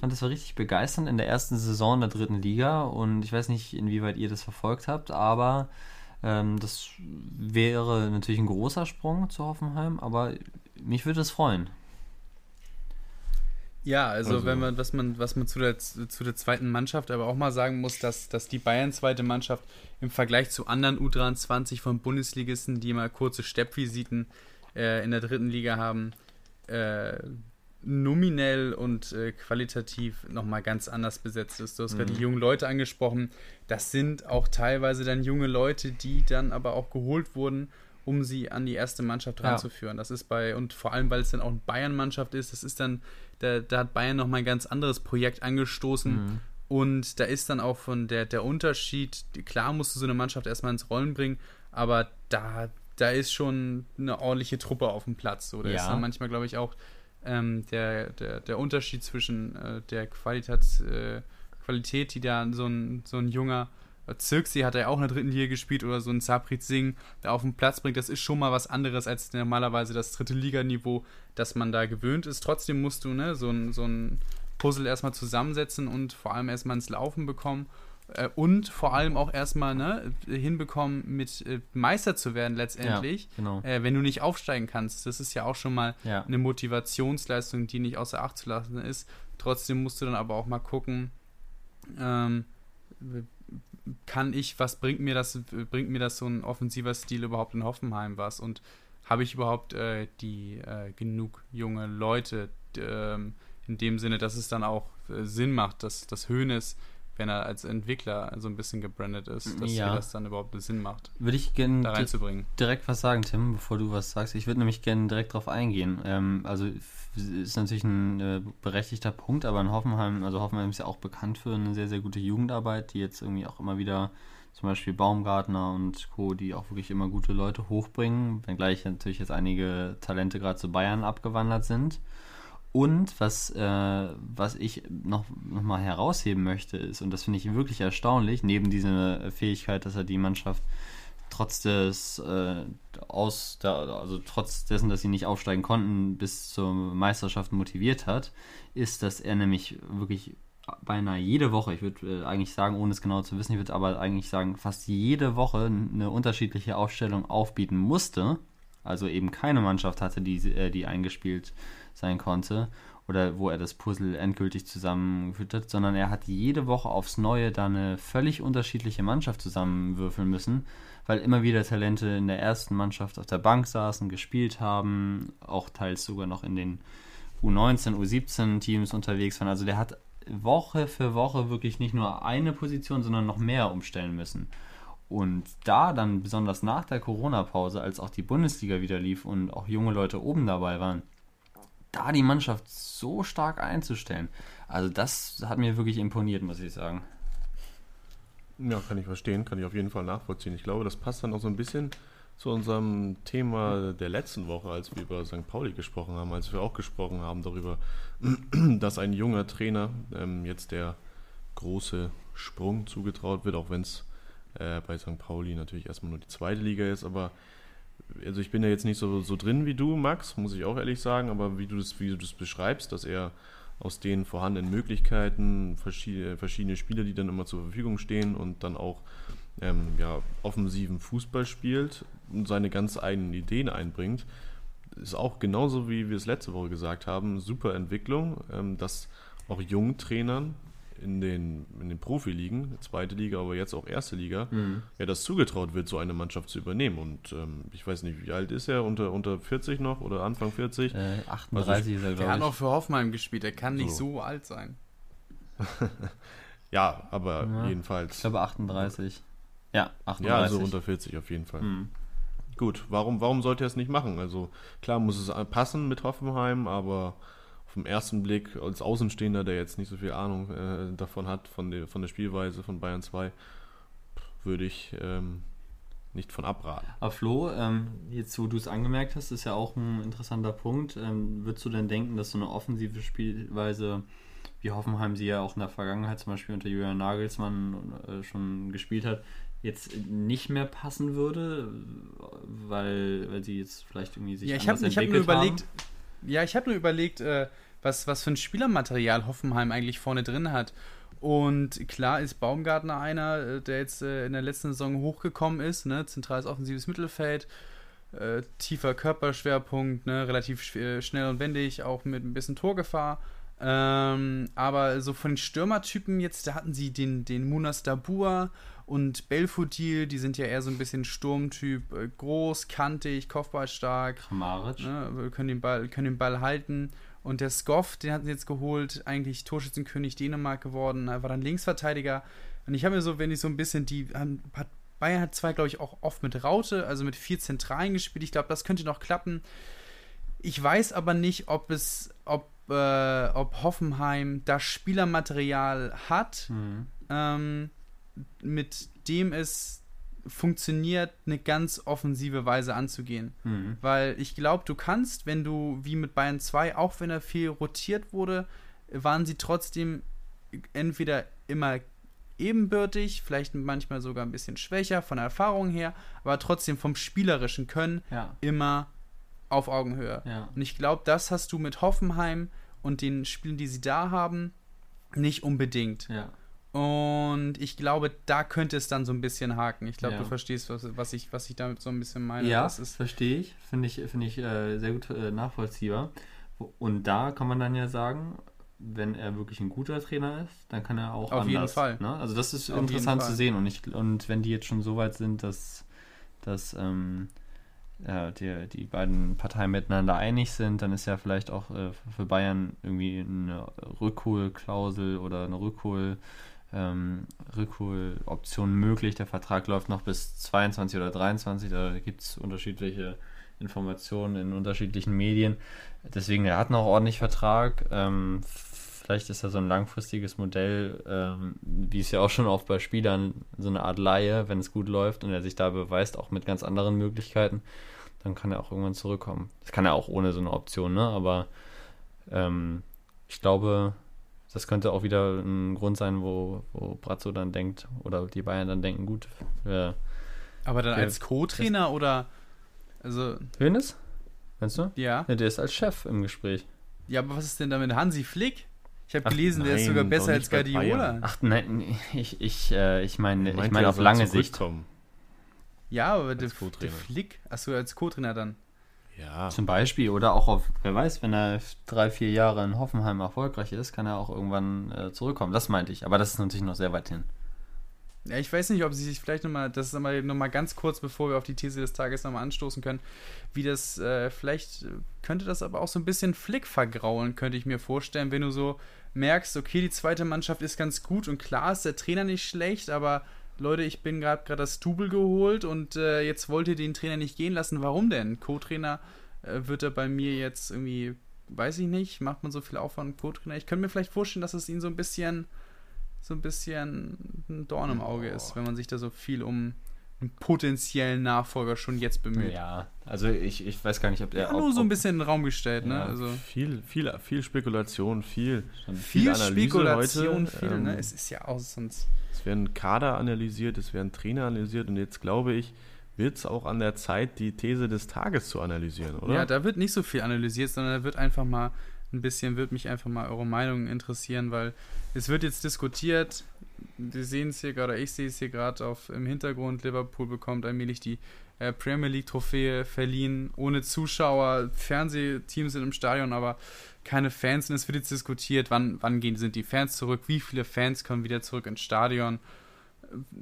fand das war richtig begeisternd in der ersten Saison der dritten Liga und ich weiß nicht, inwieweit ihr das verfolgt habt, aber ähm, das wäre natürlich ein großer Sprung zu Hoffenheim, aber mich würde es freuen. Ja, also, also, wenn man, was man, was man zu der, zu der zweiten Mannschaft aber auch mal sagen muss, dass, dass die Bayern zweite Mannschaft im Vergleich zu anderen U23 von Bundesligisten, die mal kurze Steppvisiten äh, in der dritten Liga haben, äh, nominell und äh, qualitativ nochmal ganz anders besetzt ist. Du hast mhm. gerade die jungen Leute angesprochen. Das sind auch teilweise dann junge Leute, die dann aber auch geholt wurden, um sie an die erste Mannschaft ranzuführen. Ja. Das ist bei, und vor allem, weil es dann auch eine Bayern-Mannschaft ist, das ist dann da, da hat Bayern nochmal ein ganz anderes Projekt angestoßen. Mhm. Und da ist dann auch von der, der Unterschied, klar musst du so eine Mannschaft erstmal ins Rollen bringen, aber da, da ist schon eine ordentliche Truppe auf dem Platz. So, da ja. ist dann manchmal, glaube ich, auch ähm, der, der, der Unterschied zwischen äh, der Qualität, äh, Qualität, die da so ein, so ein junger Zirksi hat er ja auch in der dritten Liga gespielt oder so ein Sabrit Singh da auf den Platz bringt, das ist schon mal was anderes als normalerweise das dritte Liganiveau, das man da gewöhnt ist. Trotzdem musst du ne, so, ein, so ein Puzzle erstmal zusammensetzen und vor allem erstmal ins Laufen bekommen äh, und vor allem auch erstmal ne, hinbekommen, mit äh, Meister zu werden letztendlich, ja, genau. äh, wenn du nicht aufsteigen kannst. Das ist ja auch schon mal ja. eine Motivationsleistung, die nicht außer Acht zu lassen ist. Trotzdem musst du dann aber auch mal gucken, ähm, kann ich, was bringt mir das, bringt mir das so ein offensiver Stil überhaupt in Hoffenheim was? Und habe ich überhaupt äh, die äh, genug junge Leute äh, in dem Sinne, dass es dann auch äh, Sinn macht, dass das Höhnes wenn er als Entwickler so ein bisschen gebrandet ist, dass ja. das dann überhaupt Sinn macht. Würde ich gerne da reinzubringen. direkt was sagen, Tim, bevor du was sagst. Ich würde nämlich gerne direkt darauf eingehen. Ähm, also ist natürlich ein äh, berechtigter Punkt, aber in Hoffenheim, also Hoffenheim ist ja auch bekannt für eine sehr, sehr gute Jugendarbeit, die jetzt irgendwie auch immer wieder zum Beispiel Baumgartner und Co., die auch wirklich immer gute Leute hochbringen, wenngleich natürlich jetzt einige Talente gerade zu Bayern abgewandert sind. Und was, äh, was ich noch, noch mal herausheben möchte, ist, und das finde ich wirklich erstaunlich, neben dieser Fähigkeit, dass er die Mannschaft trotz des äh, aus der, also trotz dessen, dass sie nicht aufsteigen konnten, bis zur Meisterschaft motiviert hat, ist, dass er nämlich wirklich beinahe jede Woche, ich würde äh, eigentlich sagen, ohne es genau zu wissen, ich würde aber eigentlich sagen, fast jede Woche eine unterschiedliche Aufstellung aufbieten musste. Also eben keine Mannschaft hatte, die, äh, die eingespielt sein konnte oder wo er das Puzzle endgültig zusammengeführt hat, sondern er hat jede Woche aufs Neue da eine völlig unterschiedliche Mannschaft zusammenwürfeln müssen, weil immer wieder Talente in der ersten Mannschaft auf der Bank saßen, gespielt haben, auch teils sogar noch in den U19, U17 Teams unterwegs waren. Also der hat Woche für Woche wirklich nicht nur eine Position, sondern noch mehr umstellen müssen. Und da dann besonders nach der Corona-Pause, als auch die Bundesliga wieder lief und auch junge Leute oben dabei waren, da die Mannschaft so stark einzustellen, also das hat mir wirklich imponiert, muss ich sagen. Ja, kann ich verstehen, kann ich auf jeden Fall nachvollziehen. Ich glaube, das passt dann auch so ein bisschen zu unserem Thema der letzten Woche, als wir über St. Pauli gesprochen haben, als wir auch gesprochen haben darüber, [CLEARS THROAT] dass ein junger Trainer ähm, jetzt der große Sprung zugetraut wird, auch wenn es äh, bei St. Pauli natürlich erstmal nur die zweite Liga ist, aber also ich bin ja jetzt nicht so, so drin wie du, Max, muss ich auch ehrlich sagen, aber wie du das, wie du das beschreibst, dass er aus den vorhandenen Möglichkeiten verschiedene, verschiedene Spieler, die dann immer zur Verfügung stehen und dann auch ähm, ja, offensiven Fußball spielt und seine ganz eigenen Ideen einbringt, ist auch genauso wie wir es letzte Woche gesagt haben, super Entwicklung, ähm, dass auch jungen Trainern in den, in den Profiligen, zweite Liga, aber jetzt auch erste Liga, mhm. ja, das zugetraut wird, so eine Mannschaft zu übernehmen. Und ähm, ich weiß nicht, wie alt ist er? Unter, unter 40 noch oder Anfang 40? Äh, 38 also ist er, glaube ich. Er hat auch für Hoffenheim gespielt, er kann nicht so, so alt sein. [LAUGHS] ja, aber ja. jedenfalls. Ich glaube 38. Ja, 38. Ja, also unter 40 auf jeden Fall. Mhm. Gut, warum, warum sollte er es nicht machen? Also klar muss es passen mit Hoffenheim, aber vom ersten Blick als Außenstehender, der jetzt nicht so viel Ahnung äh, davon hat, von der, von der Spielweise von Bayern 2, würde ich ähm, nicht von abraten. Aber Flo, ähm, jetzt wo du es angemerkt hast, ist ja auch ein interessanter Punkt. Ähm, würdest du denn denken, dass so eine offensive Spielweise, wie Hoffenheim sie ja auch in der Vergangenheit zum Beispiel unter Julian Nagelsmann äh, schon gespielt hat, jetzt nicht mehr passen würde, weil, weil sie jetzt vielleicht irgendwie sich ja, ich hab, ich hab mir überlegt, haben? Ja, ich habe nur überlegt, äh, was, was für ein Spielermaterial Hoffenheim eigentlich vorne drin hat. Und klar ist Baumgartner einer, äh, der jetzt äh, in der letzten Saison hochgekommen ist, ne? zentrales offensives Mittelfeld. äh, tiefer Körperschwerpunkt, ne, relativ äh, schnell und wendig, auch mit ein bisschen Torgefahr. Ähm, aber so von den Stürmertypen jetzt, da hatten sie den, den Munas Dabur und Belfodil, die sind ja eher so ein bisschen Sturmtyp, äh, groß, kantig, kopfballstark. Kramaric. Ne, können, den Ball, können den Ball halten. Und der Skoff, den hatten sie jetzt geholt, eigentlich Torschützenkönig Dänemark geworden, war dann Linksverteidiger. Und ich habe mir so, wenn ich so ein bisschen die. Bayern hat zwei, glaube ich, auch oft mit Raute, also mit vier Zentralen gespielt. Ich glaube, das könnte noch klappen. Ich weiß aber nicht, ob es, ob, äh, ob Hoffenheim das Spielermaterial hat, mhm. ähm, mit dem es funktioniert, eine ganz offensive Weise anzugehen. Mhm. Weil ich glaube, du kannst, wenn du, wie mit Bayern 2, auch wenn er viel rotiert wurde, waren sie trotzdem entweder immer ebenbürtig, vielleicht manchmal sogar ein bisschen schwächer von der Erfahrung her, aber trotzdem vom spielerischen Können ja. immer auf Augenhöhe. Ja. Und ich glaube, das hast du mit Hoffenheim und den Spielen, die sie da haben, nicht unbedingt. Ja. Und ich glaube, da könnte es dann so ein bisschen haken. Ich glaube, ja. du verstehst, was, was, ich, was ich damit so ein bisschen meine. Ja, das verstehe ich. Finde ich, find ich äh, sehr gut äh, nachvollziehbar. Und da kann man dann ja sagen, wenn er wirklich ein guter Trainer ist, dann kann er auch Auf anders. jeden Fall. Ne? Also das ist Auf interessant zu sehen. Und, ich, und wenn die jetzt schon so weit sind, dass, dass ähm, ja, die, die beiden Parteien miteinander einig sind, dann ist ja vielleicht auch äh, für Bayern irgendwie eine Rückholklausel oder eine Rückhol ähm, Rückholoptionen möglich. Der Vertrag läuft noch bis 22 oder 23, da gibt es unterschiedliche Informationen in unterschiedlichen Medien. Deswegen, er hat noch ordentlich Vertrag. Ähm, vielleicht ist er so ein langfristiges Modell, ähm, wie es ja auch schon oft bei Spielern, so eine Art Laie, wenn es gut läuft und er sich da beweist, auch mit ganz anderen Möglichkeiten, dann kann er auch irgendwann zurückkommen. Das kann er auch ohne so eine Option, ne? Aber ähm, ich glaube, das könnte auch wieder ein Grund sein, wo, wo Brazzo dann denkt, oder die Bayern dann denken, gut. Wir, Aber dann wir, als Co-Trainer oder also. Hönes? Meinst du? Ja. ja. Der ist als Chef im Gespräch. Ja, aber was ist denn da mit Hansi Flick? Ich habe gelesen, nein, der ist sogar besser als Guardiola. Ach nein, ich, ich, äh, ich meine ich mein auf lange Sicht. Ja, aber der, der Flick, achso, als Co-Trainer dann. Ja. Zum Beispiel. Oder auch auf, wer weiß, wenn er drei, vier Jahre in Hoffenheim erfolgreich ist, kann er auch irgendwann äh, zurückkommen. Das meinte ich. Aber das ist natürlich noch sehr weit hin. Ja, ich weiß nicht, ob sie sich vielleicht nochmal, das ist nochmal noch mal ganz kurz, bevor wir auf die These des Tages nochmal anstoßen können, wie das, äh, vielleicht könnte das aber auch so ein bisschen Flick vergraulen, könnte ich mir vorstellen, wenn du so merkst, okay, die zweite Mannschaft ist ganz gut und klar ist der Trainer nicht schlecht, aber Leute, ich bin gerade gerade das Double geholt und äh, jetzt wollt ihr den Trainer nicht gehen lassen. Warum denn? Co-Trainer äh, wird er bei mir jetzt irgendwie, weiß ich nicht, macht man so viel Aufwand Co-Trainer. Ich könnte mir vielleicht vorstellen, dass es ihn so ein bisschen, so ein bisschen ein Dorn im Auge oh. ist, wenn man sich da so viel um einen potenziellen Nachfolger schon jetzt bemüht. Ja, also ich, ich weiß gar nicht, ob der. Ja, nur ob, so ein bisschen in den Raum gestellt, ne? ja, ne? Also viel, viel, viel Spekulation, viel, viel, viel Spekulation, heute. viel, ne? ähm, ne? Es ist ja auch sonst. Es werden Kader analysiert, es werden Trainer analysiert und jetzt glaube ich, wird es auch an der Zeit, die These des Tages zu analysieren, oder? Ja, da wird nicht so viel analysiert, sondern da wird einfach mal ein bisschen, wird mich einfach mal eure Meinung interessieren, weil es wird jetzt diskutiert, wir sehen es hier gerade, ich sehe es hier gerade im Hintergrund, Liverpool bekommt allmählich die äh, Premier League Trophäe verliehen, ohne Zuschauer, Fernsehteams sind im Stadion, aber keine Fans und es wird jetzt diskutiert, wann, wann gehen, sind die Fans zurück, wie viele Fans kommen wieder zurück ins Stadion.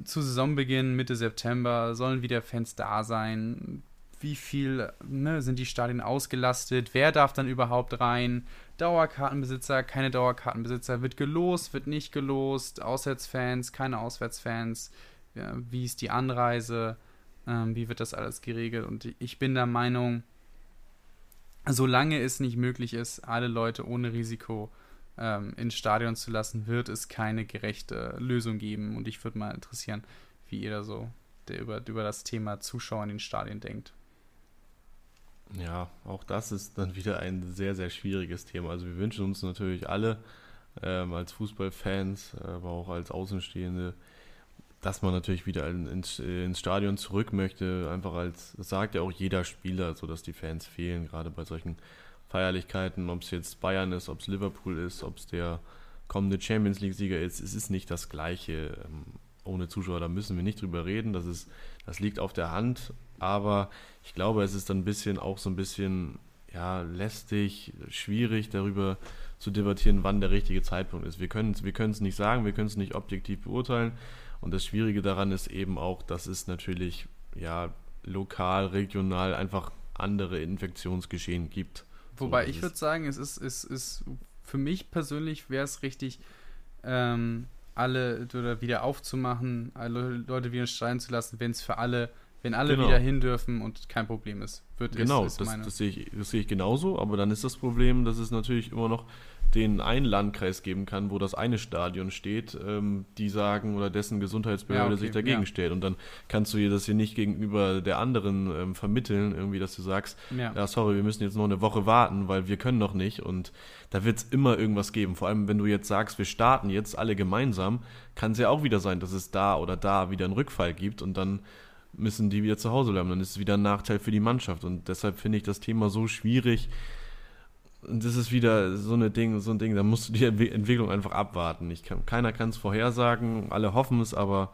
Zu Saisonbeginn, Mitte September, sollen wieder Fans da sein? Wie viel ne, sind die Stadien ausgelastet? Wer darf dann überhaupt rein? Dauerkartenbesitzer, keine Dauerkartenbesitzer, wird gelost, wird nicht gelost, Auswärtsfans, keine Auswärtsfans, ja, wie ist die Anreise, ähm, wie wird das alles geregelt und ich bin der Meinung, solange es nicht möglich ist, alle Leute ohne Risiko ähm, ins Stadion zu lassen, wird es keine gerechte Lösung geben und ich würde mal interessieren, wie ihr da so der über, über das Thema Zuschauer in den Stadien denkt. Ja, auch das ist dann wieder ein sehr, sehr schwieriges Thema. Also wir wünschen uns natürlich alle ähm, als Fußballfans, aber auch als Außenstehende, dass man natürlich wieder ins, ins Stadion zurück möchte. Einfach als, das sagt ja auch jeder Spieler, so dass die Fans fehlen, gerade bei solchen Feierlichkeiten, ob es jetzt Bayern ist, ob es Liverpool ist, ob es der kommende Champions League-Sieger ist. Es ist nicht das Gleiche ähm, ohne Zuschauer, da müssen wir nicht drüber reden. Das, ist, das liegt auf der Hand aber ich glaube, es ist dann ein bisschen auch so ein bisschen ja, lästig, schwierig darüber zu debattieren, wann der richtige Zeitpunkt ist. Wir können es wir nicht sagen, wir können es nicht objektiv beurteilen. Und das Schwierige daran ist eben auch, dass es natürlich ja, lokal, regional einfach andere Infektionsgeschehen gibt. Wobei so, ich würde sagen, es ist, es ist für mich persönlich wäre es richtig, ähm, alle oder wieder aufzumachen, alle Leute wieder schreien zu lassen, wenn es für alle wenn alle genau. wieder hin dürfen und kein Problem ist. Wird genau, ist, ist das, das, sehe ich, das sehe ich genauso, aber dann ist das Problem, dass es natürlich immer noch den einen Landkreis geben kann, wo das eine Stadion steht, ähm, die sagen oder dessen Gesundheitsbehörde ja, okay, sich dagegen ja. stellt. Und dann kannst du dir das hier nicht gegenüber der anderen ähm, vermitteln, irgendwie, dass du sagst, ja. ja. sorry, wir müssen jetzt noch eine Woche warten, weil wir können noch nicht. Und da wird es immer irgendwas geben. Vor allem, wenn du jetzt sagst, wir starten jetzt alle gemeinsam, kann es ja auch wieder sein, dass es da oder da wieder einen Rückfall gibt und dann müssen die wieder zu Hause bleiben. Dann ist es wieder ein Nachteil für die Mannschaft. Und deshalb finde ich das Thema so schwierig. Und das ist wieder so, eine Ding, so ein Ding, da musst du die Entwicklung einfach abwarten. Ich kann, keiner kann es vorhersagen, alle hoffen es, aber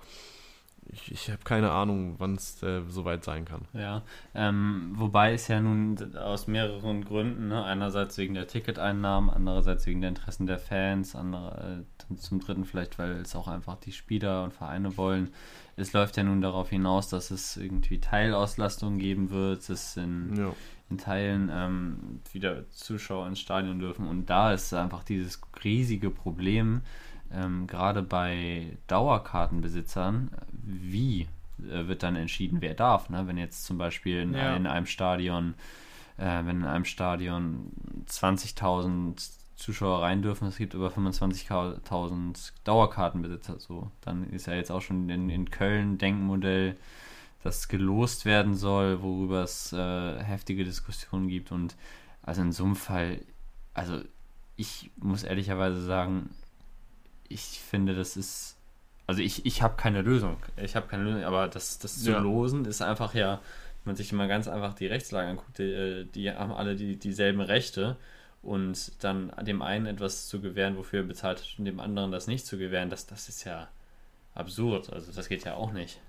ich, ich habe keine Ahnung, wann es äh, soweit sein kann. Ja, ähm, wobei es ja nun aus mehreren Gründen, ne? einerseits wegen der Ticketeinnahmen, andererseits wegen der Interessen der Fans, andere, äh, zum dritten vielleicht, weil es auch einfach die Spieler und Vereine wollen, es läuft ja nun darauf hinaus, dass es irgendwie Teilauslastung geben wird, dass in, ja. in Teilen ähm, wieder Zuschauer ins Stadion dürfen. Und da ist einfach dieses riesige Problem, ähm, gerade bei Dauerkartenbesitzern, wie äh, wird dann entschieden, wer darf. Ne? Wenn jetzt zum Beispiel in, ja. in einem Stadion, äh, wenn in einem Stadion 20.000 Zuschauer rein dürfen. Es gibt über 25.000 Dauerkartenbesitzer. So, dann ist ja jetzt auch schon in, in Köln Denkmodell, das gelost werden soll, worüber es äh, heftige Diskussionen gibt. Und also in so einem Fall, also ich muss ehrlicherweise sagen, ich finde, das ist, also ich, ich habe keine Lösung. Ich habe keine Lösung, aber das, das zu ja. losen ist einfach ja, wenn man sich immer ganz einfach die Rechtslage anguckt, die, die haben alle die, dieselben Rechte und dann dem einen etwas zu gewähren, wofür er bezahlt hat, und dem anderen das nicht zu gewähren, das, das ist ja absurd. Also das geht ja auch nicht.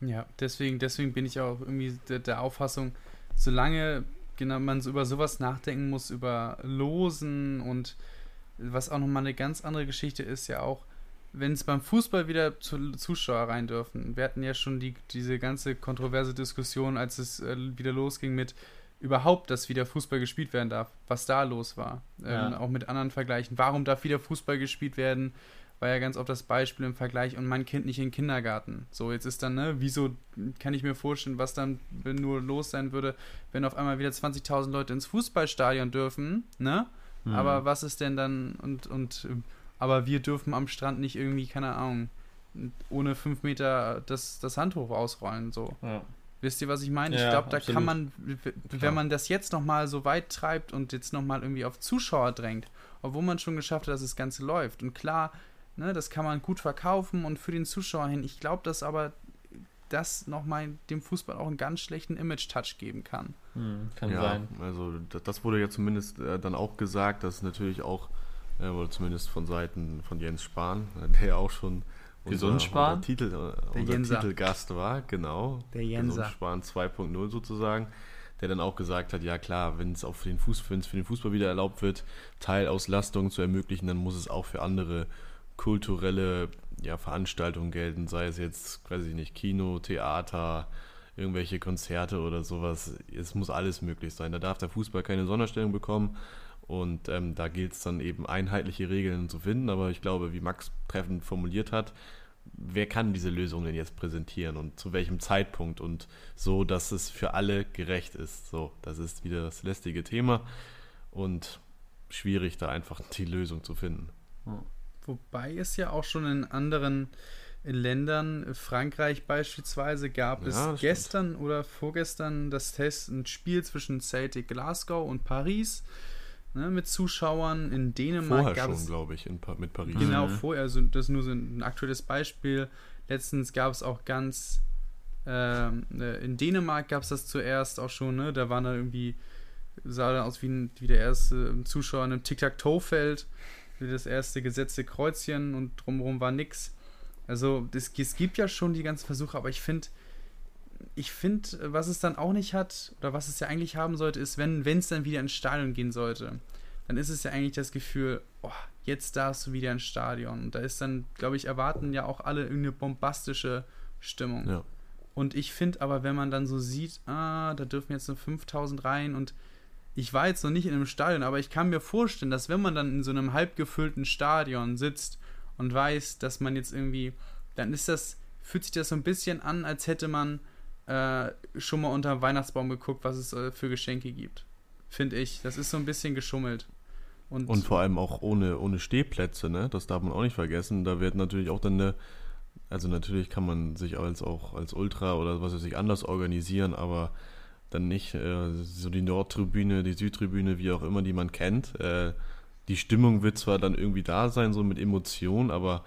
Ja, deswegen, deswegen bin ich auch irgendwie der, der Auffassung, solange genau man so über sowas nachdenken muss, über Losen und was auch nochmal eine ganz andere Geschichte ist, ja auch, wenn es beim Fußball wieder zu, Zuschauer rein dürfen. Wir hatten ja schon die, diese ganze kontroverse Diskussion, als es äh, wieder losging mit überhaupt, dass wieder Fußball gespielt werden darf, was da los war. Ja. Ähm, auch mit anderen Vergleichen. Warum darf wieder Fußball gespielt werden? War ja ganz oft das Beispiel im Vergleich und mein Kind nicht in den Kindergarten. So, jetzt ist dann, ne, wieso kann ich mir vorstellen, was dann nur los sein würde, wenn auf einmal wieder 20.000 Leute ins Fußballstadion dürfen, ne? Mhm. Aber was ist denn dann und, und, aber wir dürfen am Strand nicht irgendwie, keine Ahnung, ohne fünf Meter das, das Handtuch ausrollen, so. Ja. Wisst ihr, was ich meine? Ja, ich glaube, da absolut. kann man, wenn Klar. man das jetzt nochmal so weit treibt und jetzt nochmal irgendwie auf Zuschauer drängt, obwohl man schon geschafft hat, dass das Ganze läuft. Und klar, ne, das kann man gut verkaufen und für den Zuschauer hin. Ich glaube, dass aber das nochmal dem Fußball auch einen ganz schlechten Image-Touch geben kann. Hm, kann ja, sein. Also das wurde ja zumindest äh, dann auch gesagt, dass natürlich auch, äh, oder zumindest von Seiten von Jens Spahn, der ja auch schon Gesund sparen? Unser, Titel, der unser Titelgast war, genau. Der Jenser. Gesund sparen 2.0 sozusagen. Der dann auch gesagt hat, ja klar, wenn es auf den Fuß, für den Fußball wieder erlaubt wird, Teilauslastung zu ermöglichen, dann muss es auch für andere kulturelle ja, Veranstaltungen gelten, sei es jetzt, weiß ich nicht, Kino, Theater, irgendwelche Konzerte oder sowas. Es muss alles möglich sein. Da darf der Fußball keine Sonderstellung bekommen. Und ähm, da gilt es dann eben einheitliche Regeln zu finden. Aber ich glaube, wie Max treffend formuliert hat, wer kann diese Lösung denn jetzt präsentieren und zu welchem Zeitpunkt und so, dass es für alle gerecht ist. So, das ist wieder das lästige Thema und schwierig, da einfach die Lösung zu finden. Wobei es ja auch schon in anderen Ländern, Frankreich beispielsweise, gab ja, es gestern stimmt. oder vorgestern das Test, ein Spiel zwischen Celtic Glasgow und Paris ne, mit Zuschauern. In Dänemark Vorher gab schon, glaube ich, in, mit Paris. Genau, mhm. vorher. Also das ist nur so ein aktuelles Beispiel. Letztens gab es auch ganz. Ähm, äh, in Dänemark gab es das zuerst auch schon, ne? Da waren da irgendwie. sah dann aus wie, ein, wie der erste Zuschauer in einem Tic-Tac-Toe-Feld. Wie das erste gesetzte Kreuzchen und drumherum war nix. Also, das, es gibt ja schon die ganzen Versuche, aber ich finde ich finde, was es dann auch nicht hat, oder was es ja eigentlich haben sollte, ist, wenn es dann wieder ins Stadion gehen sollte, dann ist es ja eigentlich das Gefühl, oh, jetzt darfst du wieder ins Stadion. Und da ist dann, glaube ich, erwarten ja auch alle irgendeine bombastische Stimmung. Ja. Und ich finde aber, wenn man dann so sieht, ah, da dürfen jetzt nur 5000 rein und ich war jetzt noch nicht in einem Stadion, aber ich kann mir vorstellen, dass wenn man dann in so einem halb gefüllten Stadion sitzt und weiß, dass man jetzt irgendwie, dann ist das, fühlt sich das so ein bisschen an, als hätte man äh, schon mal unter dem Weihnachtsbaum geguckt, was es äh, für Geschenke gibt. Finde ich. Das ist so ein bisschen geschummelt. Und, und vor allem auch ohne, ohne Stehplätze, ne? Das darf man auch nicht vergessen. Da wird natürlich auch dann eine, also natürlich kann man sich als auch als Ultra oder was weiß ich anders organisieren, aber dann nicht äh, so die Nordtribüne, die Südtribüne, wie auch immer, die man kennt. Äh, die Stimmung wird zwar dann irgendwie da sein, so mit Emotionen, aber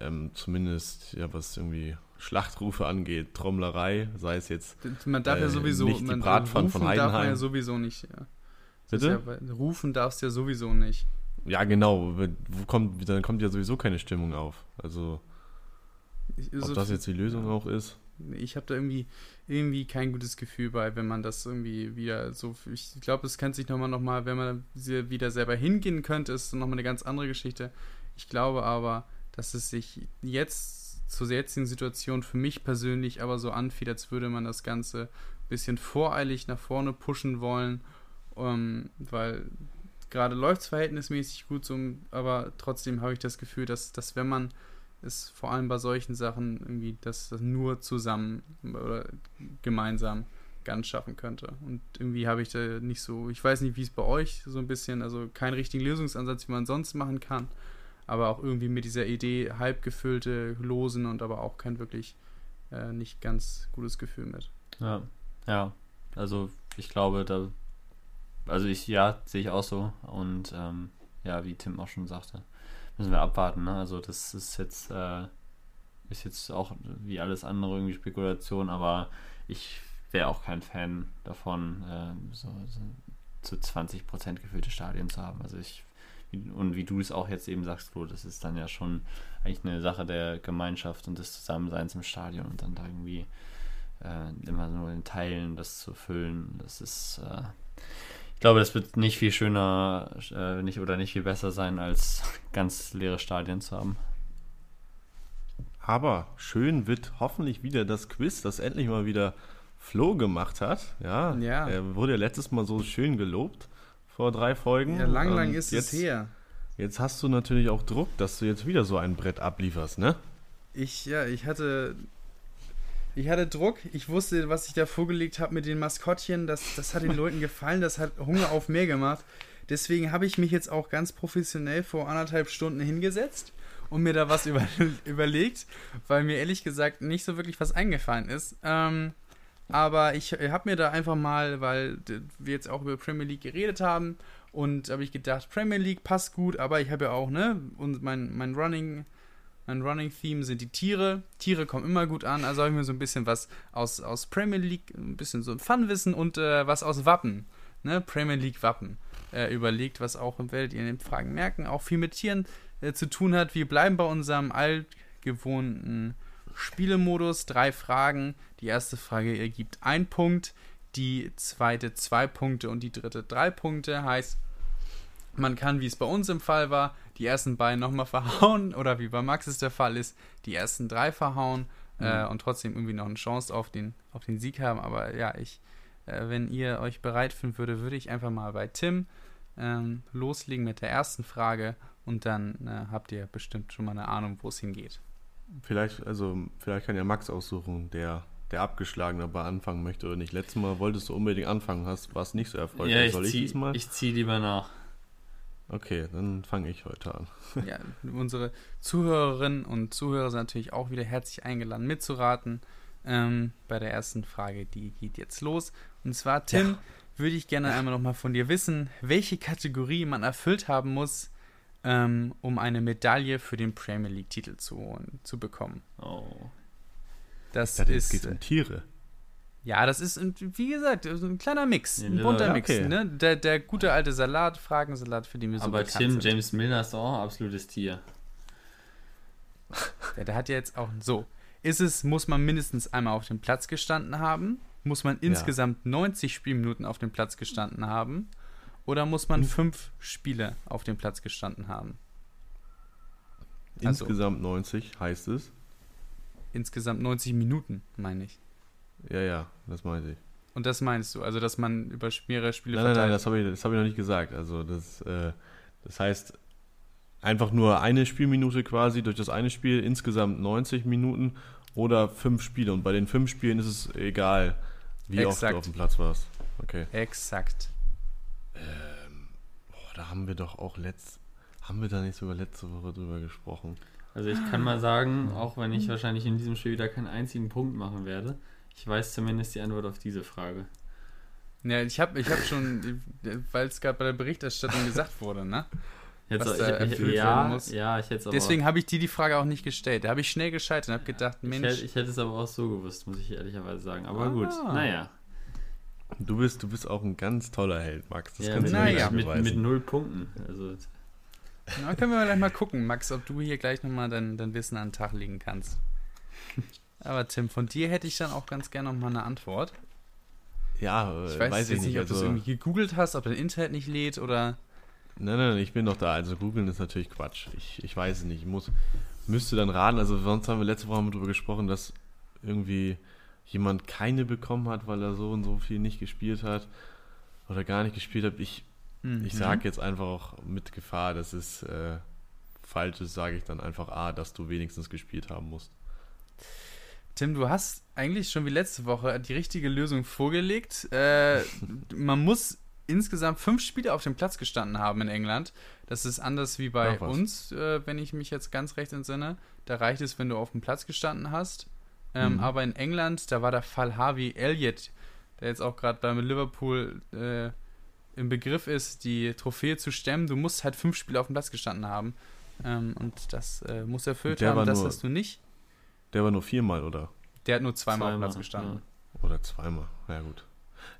ähm, zumindest, ja, was irgendwie Schlachtrufe angeht, Trommlerei, sei es jetzt. Man darf äh, ja sowieso nicht die Bratpfanne von Heidenheim. darf man ja sowieso nicht. Ja. Bitte? Ja, rufen darfst du ja sowieso nicht. Ja, genau. Wo kommt, dann kommt ja sowieso keine Stimmung auf. Also, ob das jetzt die Lösung auch ist. Ich habe da irgendwie, irgendwie kein gutes Gefühl bei, wenn man das irgendwie wieder so. Ich glaube, es könnte sich nochmal, noch mal, wenn man wieder selber hingehen könnte, ist nochmal eine ganz andere Geschichte. Ich glaube aber, dass es sich jetzt zur jetzigen Situation für mich persönlich aber so anfühlt, als würde man das Ganze ein bisschen voreilig nach vorne pushen wollen ähm, weil gerade läuft es verhältnismäßig gut, so, aber trotzdem habe ich das Gefühl, dass, dass wenn man es vor allem bei solchen Sachen irgendwie das, das nur zusammen oder gemeinsam ganz schaffen könnte. Und irgendwie habe ich da nicht so, ich weiß nicht, wie es bei euch so ein bisschen, also keinen richtigen Lösungsansatz, wie man sonst machen kann, aber auch irgendwie mit dieser Idee halb gefüllte Losen und aber auch kein wirklich äh, nicht ganz gutes Gefühl mit. Ja, ja. Also ich glaube, da also ich, ja, sehe ich auch so. Und ähm, ja, wie Tim auch schon sagte, müssen wir abwarten. Ne? Also das ist jetzt, äh, ist jetzt auch wie alles andere irgendwie Spekulation, aber ich wäre auch kein Fan davon, äh, so, so zu 20% gefüllte Stadien zu haben. Also ich und wie du es auch jetzt eben sagst, Flo, das ist dann ja schon eigentlich eine Sache der Gemeinschaft und des Zusammenseins im Stadion und dann da irgendwie äh, immer nur in Teilen das zu füllen, das ist äh, ich glaube, das wird nicht viel schöner äh, nicht, oder nicht viel besser sein, als ganz leere Stadien zu haben. Aber schön wird hoffentlich wieder das Quiz, das endlich mal wieder Flo gemacht hat. Ja, ja. er wurde ja letztes Mal so schön gelobt vor drei Folgen. Ja, lang, lang ist jetzt, es her. Jetzt hast du natürlich auch Druck, dass du jetzt wieder so ein Brett ablieferst, ne? Ich, ja, ich hatte ich hatte Druck. Ich wusste, was ich da vorgelegt habe mit den Maskottchen. Das, das hat den Leuten gefallen. Das hat Hunger auf mehr gemacht. Deswegen habe ich mich jetzt auch ganz professionell vor anderthalb Stunden hingesetzt und mir da was über, [LAUGHS] überlegt, weil mir ehrlich gesagt nicht so wirklich was eingefallen ist. Ähm, aber ich habe mir da einfach mal, weil wir jetzt auch über Premier League geredet haben, und habe ich gedacht, Premier League passt gut, aber ich habe ja auch, ne, und mein, mein Running mein Running Theme sind die Tiere. Tiere kommen immer gut an. Also habe ich mir so ein bisschen was aus, aus Premier League, ein bisschen so ein Fun-Wissen und äh, was aus Wappen, ne? Premier League Wappen äh, überlegt, was auch, werdet ihr in den Fragen merken, auch viel mit Tieren äh, zu tun hat. Wir bleiben bei unserem altgewohnten Spielemodus. Drei Fragen. Die erste Frage ergibt ein Punkt, die zweite zwei Punkte und die dritte drei Punkte. Heißt, man kann, wie es bei uns im Fall war, die ersten beiden nochmal verhauen [LAUGHS] oder wie bei Max es der Fall ist, die ersten drei verhauen mhm. äh, und trotzdem irgendwie noch eine Chance auf den, auf den Sieg haben. Aber ja, ich, äh, wenn ihr euch bereit fühlen würde, würde ich einfach mal bei Tim ähm, loslegen mit der ersten Frage und dann äh, habt ihr bestimmt schon mal eine Ahnung, wo es hingeht. Vielleicht, also vielleicht kann ja Max aussuchen, der der abgeschlagen dabei anfangen möchte oder nicht. Letztes Mal wolltest du unbedingt anfangen, hast, war es nicht so erfolgreich. Ja, ich Soll ich zieh, diesmal? Ich ziehe lieber nach. Okay, dann fange ich heute an. [LAUGHS] ja, unsere Zuhörerinnen und Zuhörer sind natürlich auch wieder herzlich eingeladen mitzuraten. Ähm, bei der ersten Frage, die geht jetzt los. Und zwar, Tim, ja. würde ich gerne einmal nochmal von dir wissen, welche Kategorie man erfüllt haben muss, ähm, um eine Medaille für den Premier League-Titel zu, zu bekommen. Oh. Das dachte, ist. Es geht um Tiere. Ja, das ist, wie gesagt, ein kleiner Mix, ein bunter ja, okay. Mix. Ne? Der, der gute alte Salat, Fragensalat, für den wir so Aber Tim, sind. James Milner ist auch ein absolutes Tier. [LAUGHS] Ja, der hat ja jetzt auch so. ist es, muss man mindestens einmal auf dem Platz gestanden haben? Muss man insgesamt ja. 90 Spielminuten auf dem Platz gestanden haben? Oder muss man fünf Spiele auf dem Platz gestanden haben? Also insgesamt also, 90 heißt es? Insgesamt 90 Minuten, meine ich. Ja, ja, das meinte ich. Und das meinst du, also dass man über mehrere Spiele Nein, nein, nein, das habe ich, hab ich noch nicht gesagt. Also das, äh, das heißt, einfach nur eine Spielminute quasi durch das eine Spiel, insgesamt 90 Minuten oder fünf Spiele. Und bei den fünf Spielen ist es egal, wie Exakt. oft du auf dem Platz warst. Okay. Exakt. Ähm, boah, da haben wir doch auch letzt, haben wir da nicht sogar letzte Woche drüber gesprochen? Also ich kann mal sagen, auch wenn ich wahrscheinlich in diesem Spiel wieder keinen einzigen Punkt machen werde, ich weiß zumindest die Antwort auf diese Frage. Ja, ich habe ich hab schon, [LAUGHS] weil es gerade bei der Berichterstattung gesagt wurde, ne? Jetzt was da ich, erfüllt ja, werden muss. Ja, ich hätte aber Deswegen habe ich dir die Frage auch nicht gestellt. Da habe ich schnell gescheitert und habe gedacht, Mensch. Ich hätte, ich hätte, es aber auch so gewusst, muss ich ehrlicherweise sagen. Aber ah. gut, naja. Du bist, du bist auch ein ganz toller Held, Max. Das ja, mit, naja. mit, mit null Punkten. Also. Na, können wir gleich mal gucken, Max, ob du hier gleich nochmal dein, dein Wissen an den Tag legen kannst. [LAUGHS] Aber Tim, von dir hätte ich dann auch ganz gerne nochmal eine Antwort. Ja, ich weiß, weiß jetzt nicht, ob also, du es irgendwie gegoogelt hast, ob dein Internet nicht lädt oder. Nein, nein, ich bin doch da. Also googeln ist natürlich Quatsch. Ich, ich weiß es nicht. Ich muss, müsste dann raten. Also sonst haben wir letzte Woche darüber gesprochen, dass irgendwie jemand keine bekommen hat, weil er so und so viel nicht gespielt hat oder gar nicht gespielt hat. Ich, mhm. ich sage jetzt einfach auch mit Gefahr, dass es äh, falsch ist, sage ich dann einfach A, dass du wenigstens gespielt haben musst. Tim, du hast eigentlich schon wie letzte Woche die richtige Lösung vorgelegt. Äh, [LAUGHS] man muss insgesamt fünf Spiele auf dem Platz gestanden haben in England. Das ist anders wie bei uns, äh, wenn ich mich jetzt ganz recht entsinne. Da reicht es, wenn du auf dem Platz gestanden hast. Ähm, mhm. Aber in England, da war der Fall Harvey Elliott, der jetzt auch gerade bei Liverpool äh, im Begriff ist, die Trophäe zu stemmen. Du musst halt fünf Spiele auf dem Platz gestanden haben. Ähm, und das äh, muss erfüllt haben. Das hast du nicht. Der war nur viermal, oder? Der hat nur zweimal, zweimal auf dem Platz gestanden. Ja. Oder zweimal, ja gut.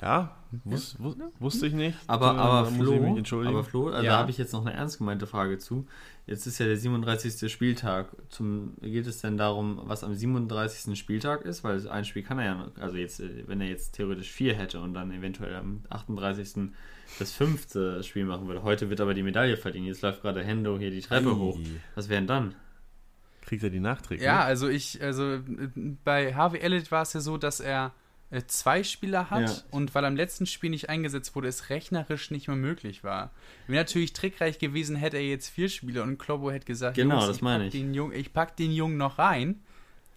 Ja, wus, wus, wusste ich nicht. Aber, aber, Flo, aber Flo, also ja. da habe ich jetzt noch eine ernst gemeinte Frage zu. Jetzt ist ja der 37. Spieltag. Zum, geht es denn darum, was am 37. Spieltag ist? Weil ein Spiel kann er ja, also jetzt, wenn er jetzt theoretisch vier hätte und dann eventuell am 38. das fünfte Spiel machen würde. Heute wird aber die Medaille verdienen. Jetzt läuft gerade Hendo hier die Treppe Ei. hoch. Was wären dann? Kriegt er die Nachträge? Ja, also ich, also bei Harvey Elliott war es ja so, dass er äh, zwei Spieler hat ja. und weil am letzten Spiel nicht eingesetzt wurde, es rechnerisch nicht mehr möglich war. Wäre natürlich trickreich gewesen, hätte er jetzt vier Spieler und Klobo hätte gesagt, genau, das meine ich. Den Jungen, ich pack den Jungen noch rein.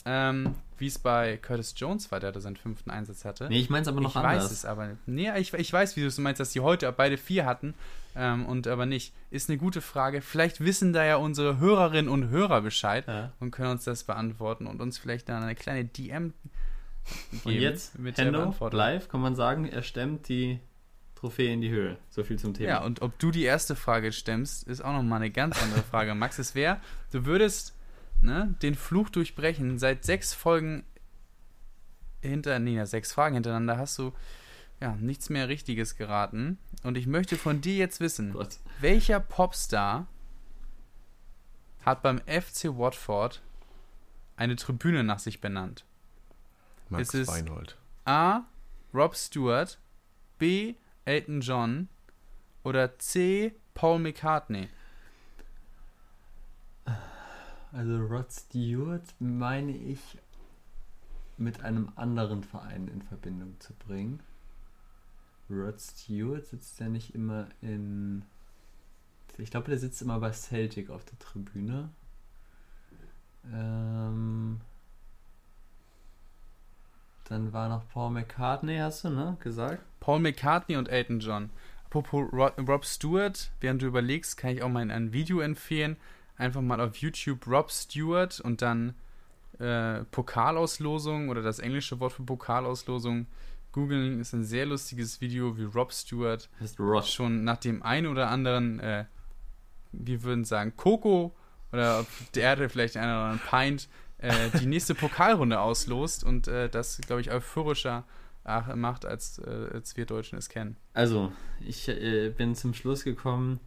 Ähm, wie es bei Curtis Jones war, der da seinen fünften Einsatz hatte. Nee, ich meine es aber noch ich anders. Ich weiß es aber nicht. Nee, ich, ich weiß, wie du es meinst, dass die heute beide vier hatten ähm, und aber nicht. Ist eine gute Frage. Vielleicht wissen da ja unsere Hörerinnen und Hörer Bescheid ja. und können uns das beantworten und uns vielleicht dann eine kleine DM und jetzt mit Hendo, live kann man sagen, er stemmt die Trophäe in die Höhe. So viel zum Thema. Ja, und ob du die erste Frage stemmst, ist auch nochmal eine ganz andere Frage. Max, es wäre, du würdest ne, den Fluch durchbrechen. Seit sechs Folgen hinter, nee, sechs Fragen hintereinander hast du ja nichts mehr Richtiges geraten. Und ich möchte von dir jetzt wissen, Gott. welcher Popstar hat beim FC Watford eine Tribüne nach sich benannt? Max ist Weinhold. A. Rob Stewart, B. Elton John oder C. Paul McCartney? Also Rod Stewart meine ich mit einem anderen Verein in Verbindung zu bringen. Rod Stewart sitzt ja nicht immer in. Ich glaube, der sitzt immer bei Celtic auf der Tribüne. Ähm, dann war noch Paul McCartney, hast du, ne, gesagt? Paul McCartney und Elton John. Apropos Rob Stewart, während du überlegst, kann ich auch mal ein Video empfehlen. Einfach mal auf YouTube Rob Stewart und dann äh, Pokalauslosung oder das englische Wort für Pokalauslosung googeln. Ist ein sehr lustiges Video, wie Rob Stewart schon nach dem einen oder anderen, äh, wir würden sagen, Coco oder der hatte vielleicht einen oder anderen Pint äh, die nächste Pokalrunde auslost und äh, das, glaube ich, euphorischer macht, als, äh, als wir Deutschen es kennen. Also, ich äh, bin zum Schluss gekommen,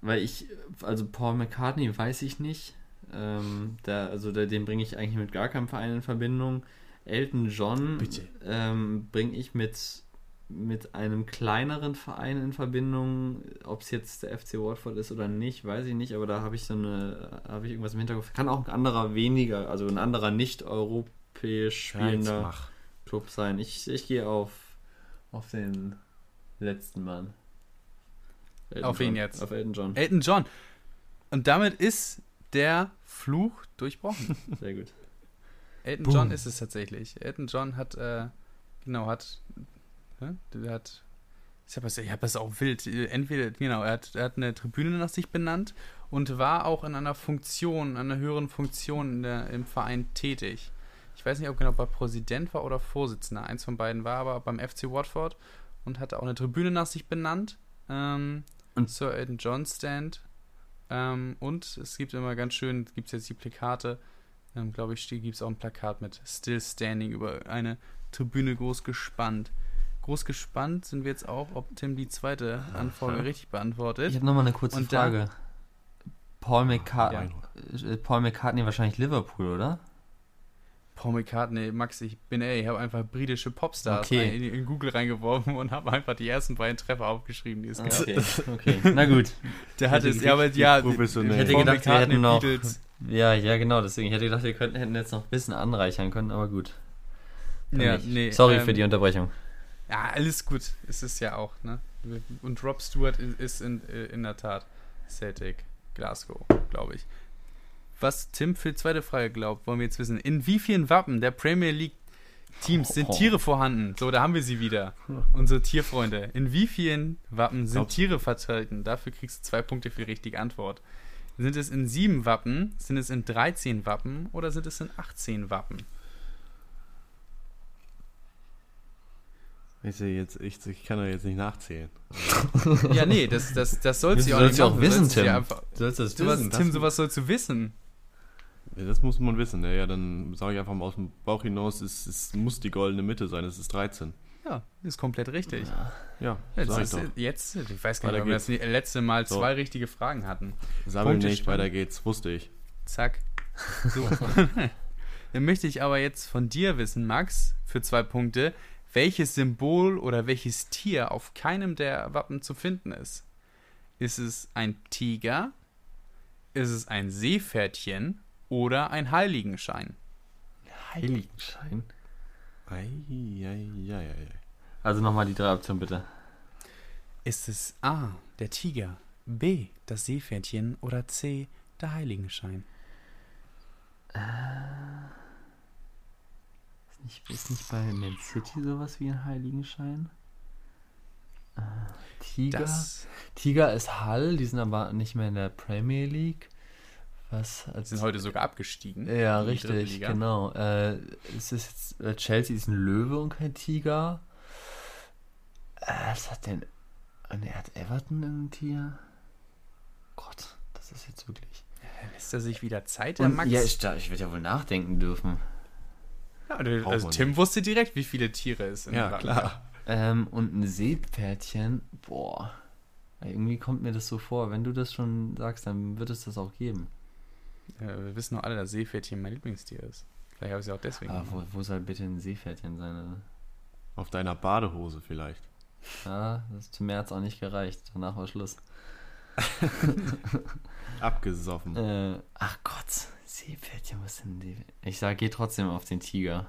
weil ich, also Paul McCartney weiß ich nicht. Ähm, der, also der, den bringe ich eigentlich mit gar keinem Verein in Verbindung. Elton John ähm, bringe ich mit, mit einem kleineren Verein in Verbindung. Ob es jetzt der FC Watford ist oder nicht, weiß ich nicht, aber da habe ich so eine, habe ich irgendwas im Hinterkopf. Kann auch ein anderer weniger, also ein anderer nicht europäisch spielender Club sein. Ich, ich gehe auf, auf den letzten Mann. Elton auf John. ihn jetzt? Auf Elton John. Elton John. Und damit ist der Fluch durchbrochen. [LAUGHS] Sehr gut. Elton Boom. John ist es tatsächlich. Elton John hat, äh, genau, hat, ja, der hat, ich habe das, hab das auch wild, entweder, genau, er hat, er hat eine Tribüne nach sich benannt und war auch in einer Funktion, einer höheren Funktion der, im Verein tätig. Ich weiß nicht, ob genau bei Präsident war oder Vorsitzender. Eins von beiden war aber beim FC Watford und hatte auch eine Tribüne nach sich benannt. Ähm, und Sir Elton John Stand ähm, und es gibt immer ganz schön, gibt es jetzt die Plakate, ähm, glaube ich, gibt es auch ein Plakat mit Still Standing über eine Tribüne groß gespannt. Groß gespannt sind wir jetzt auch, ob Tim die zweite Anfrage richtig beantwortet. Ich habe nochmal eine kurze Und Frage. Paul McCartney, ja. Äh, Paul McCartney wahrscheinlich Liverpool, oder? Paul McCartney, Max, ich bin ey, ich habe einfach britische Popstars okay. in, in, Google reingeworfen und habe einfach die ersten beiden Treffer aufgeschrieben, die es gab. Okay. [LAUGHS] okay, na gut. Der hat es, ja, aber ja, ich hätte Paul gedacht, wir hätten noch, Beatles. [LAUGHS] ja, ja, genau, deswegen, ich hätte gedacht, wir könnten, hätten jetzt noch ein bisschen anreichern können, aber gut. Ja, nee, Sorry ähm, für die Unterbrechung. Ja, alles gut, ist es ja auch, ne? Und Rob Stewart ist in, in der Tat Celtic, Glasgow, glaube ich was Tim für die zweite Frage glaubt, wollen wir jetzt wissen. In wie vielen Wappen der Premier League Teams sind Tiere vorhanden? So, da haben wir sie wieder. Unsere Tierfreunde. In wie vielen Wappen sind Tiere vertreten? Dafür kriegst du zwei Punkte für die richtige Antwort. Sind es in sieben Wappen, sind es in 13 Wappen oder sind es in 18 Wappen? Ich, jetzt, ich, ich kann doch jetzt nicht nachzählen. ja, nee, das, das, das sollst du auch nicht auch wissen, Tim. Einfach, du sollst das wissen. Tim, sowas sollst du wissen. Ja, das muss man wissen. Ja, dann sage ich einfach mal aus dem Bauch hinaus, es, es muss die goldene Mitte sein. Es ist 13. Ja, ist komplett richtig. Ja, jetzt, ist, jetzt, ich weiß gar nicht, ob wir das letzte Mal so. zwei richtige Fragen hatten. Sammel nicht, weiter geht's, wusste ich. Zack. [LAUGHS] So. [LAUGHS] dann möchte ich aber jetzt von dir wissen, Max, für zwei Punkte, welches Symbol oder welches Tier auf keinem der Wappen zu finden ist. Ist es ein Tiger? Ist es ein Seepferdchen? Oder ein Heiligenschein. Heiligenschein? Ei, ei, ei, ei. Also nochmal die drei Optionen bitte. Ist es A, der Tiger, B, das Seepferdchen oder C, der Heiligenschein? Äh, ist, nicht, ist nicht bei Man City sowas wie ein Heiligenschein? Äh, Tiger. Das Tiger ist Hall, die sind aber nicht mehr in der Premier League. Was? Sie sind heute sogar abgestiegen. Ja, richtig, genau. Äh, ist jetzt, äh, Chelsea ist ein Löwe und kein Tiger. Äh, was hat denn. Ne, hat Everton ein Tier? Gott, das ist jetzt wirklich. Lässt er sich wieder Zeit, der Max? Ja, ich, ich werde ja wohl nachdenken dürfen. Ja, also Tim wusste direkt, wie viele Tiere es in Ja, klar. Ähm, und ein Seepferdchen, boah. Irgendwie kommt mir das so vor. Wenn du das schon sagst, dann wird es das auch geben. Ja, wir wissen doch alle, dass Seepferdchen mein Lieblingstier ist. Vielleicht habe ich es auch deswegen. Aber wo, wo, soll bitte ein Seepferdchen sein? Auf deiner Badehose vielleicht. Ja, das ist zum März auch nicht gereicht. Danach war Schluss. [LAUGHS] Abgesoffen. Äh, ach Gott, Seepferdchen, was sind die? Ich sage, geh trotzdem auf den Tiger.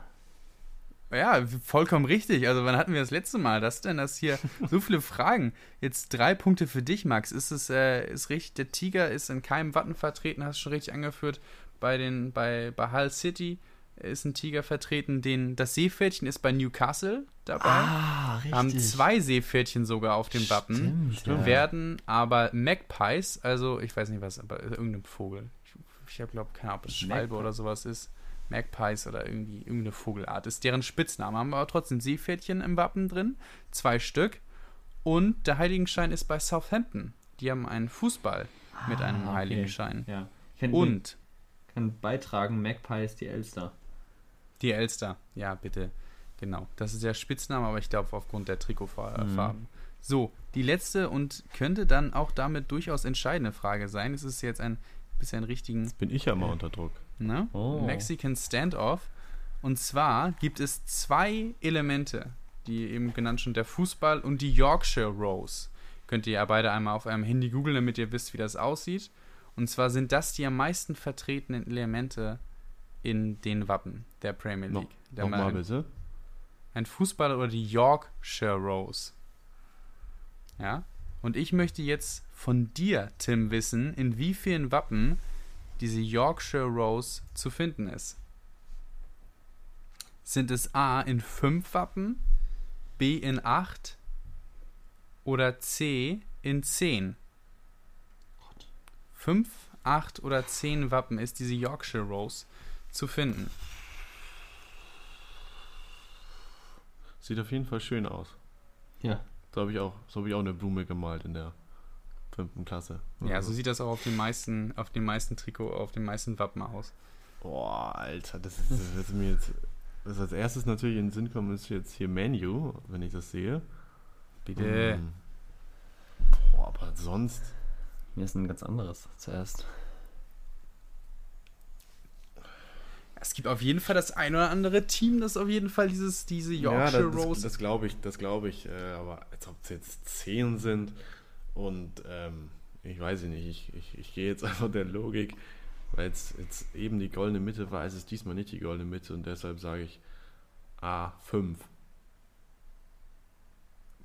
Ja, vollkommen richtig. Also, wann hatten wir das letzte Mal das denn? Das hier [LAUGHS] so viele Fragen. Jetzt drei Punkte für dich, Max. Ist es äh, ist richtig? Der Tiger ist in keinem Wappen vertreten, hast du schon richtig angeführt. Bei den bei bei Hull City ist ein Tiger vertreten. Den das Seepferdchen ist bei Newcastle dabei. Ah, richtig. Haben zwei Seepferdchen sogar auf dem Wappen. Stimmt, ja. Werden aber Magpies, also ich weiß nicht was, aber irgendein Vogel. Ich, ich habe glaube keine Ahnung, ob es Schwalbe oder sowas ist Magpies oder irgendwie irgendeine Vogelart ist. Deren Spitzname haben wir aber trotzdem Seepferdchen im Wappen drin. Zwei Stück. Und der Heiligenschein ist bei Southampton. Die haben einen Fußball ah, mit einem okay. Heiligenschein. Ja. Kann, und kann beitragen, Magpies die Elster. Die Elster, ja, bitte. Genau. Das ist der Spitzname, aber ich glaube aufgrund der Trikotfarben. Mhm. So, die letzte und könnte dann auch damit durchaus entscheidende Frage sein. Es ist jetzt ein Bis einen richtigen. Jetzt bin ich ja mal unter Druck. Ne? Oh. Mexican Standoff. Und zwar gibt es zwei Elemente, die eben genannt sind, der Fußball und die Yorkshire Rose. Könnt ihr ja beide einmal auf eurem Handy googeln, damit ihr wisst, wie das aussieht. Und zwar sind das die am meisten vertretenen Elemente in den Wappen der Premier League. No, Nochmal bitte. Ein Fußballer oder die Yorkshire Rose. Ja? Und ich möchte jetzt von dir, Tim, wissen, in wie vielen Wappen diese Yorkshire Rose zu finden ist. Sind es A in fünf Wappen, B in acht oder C in zehn? Fünf, acht oder zehn Wappen ist diese Yorkshire Rose zu finden. Sieht auf jeden Fall schön aus. Ja. So habe ich auch, so habe ich auch eine Blume gemalt in der fünften Klasse. Ja, so sieht das auch auf den meisten, auf den meisten Trikot, auf den meisten Wappen aus. Boah, Alter, das ist, das ist mir jetzt. Was als erstes natürlich in den Sinn kommt, ist jetzt hier Menu, wenn ich das sehe. Bitte. Um, boah, aber sonst. Mir ist ein ganz anderes zuerst. Es gibt auf jeden Fall das ein oder andere Team, das auf jeden Fall dieses, diese Yorkshire ja, das, Rose. Das, das glaube ich, das glaube ich. Äh, aber als ob es jetzt zehn sind und ähm, ich weiß nicht, ich, ich, ich gehe jetzt [LAUGHS] einfach der Logik, weil jetzt, jetzt eben die goldene Mitte war, ist es diesmal nicht die goldene Mitte und deshalb sage ich A5.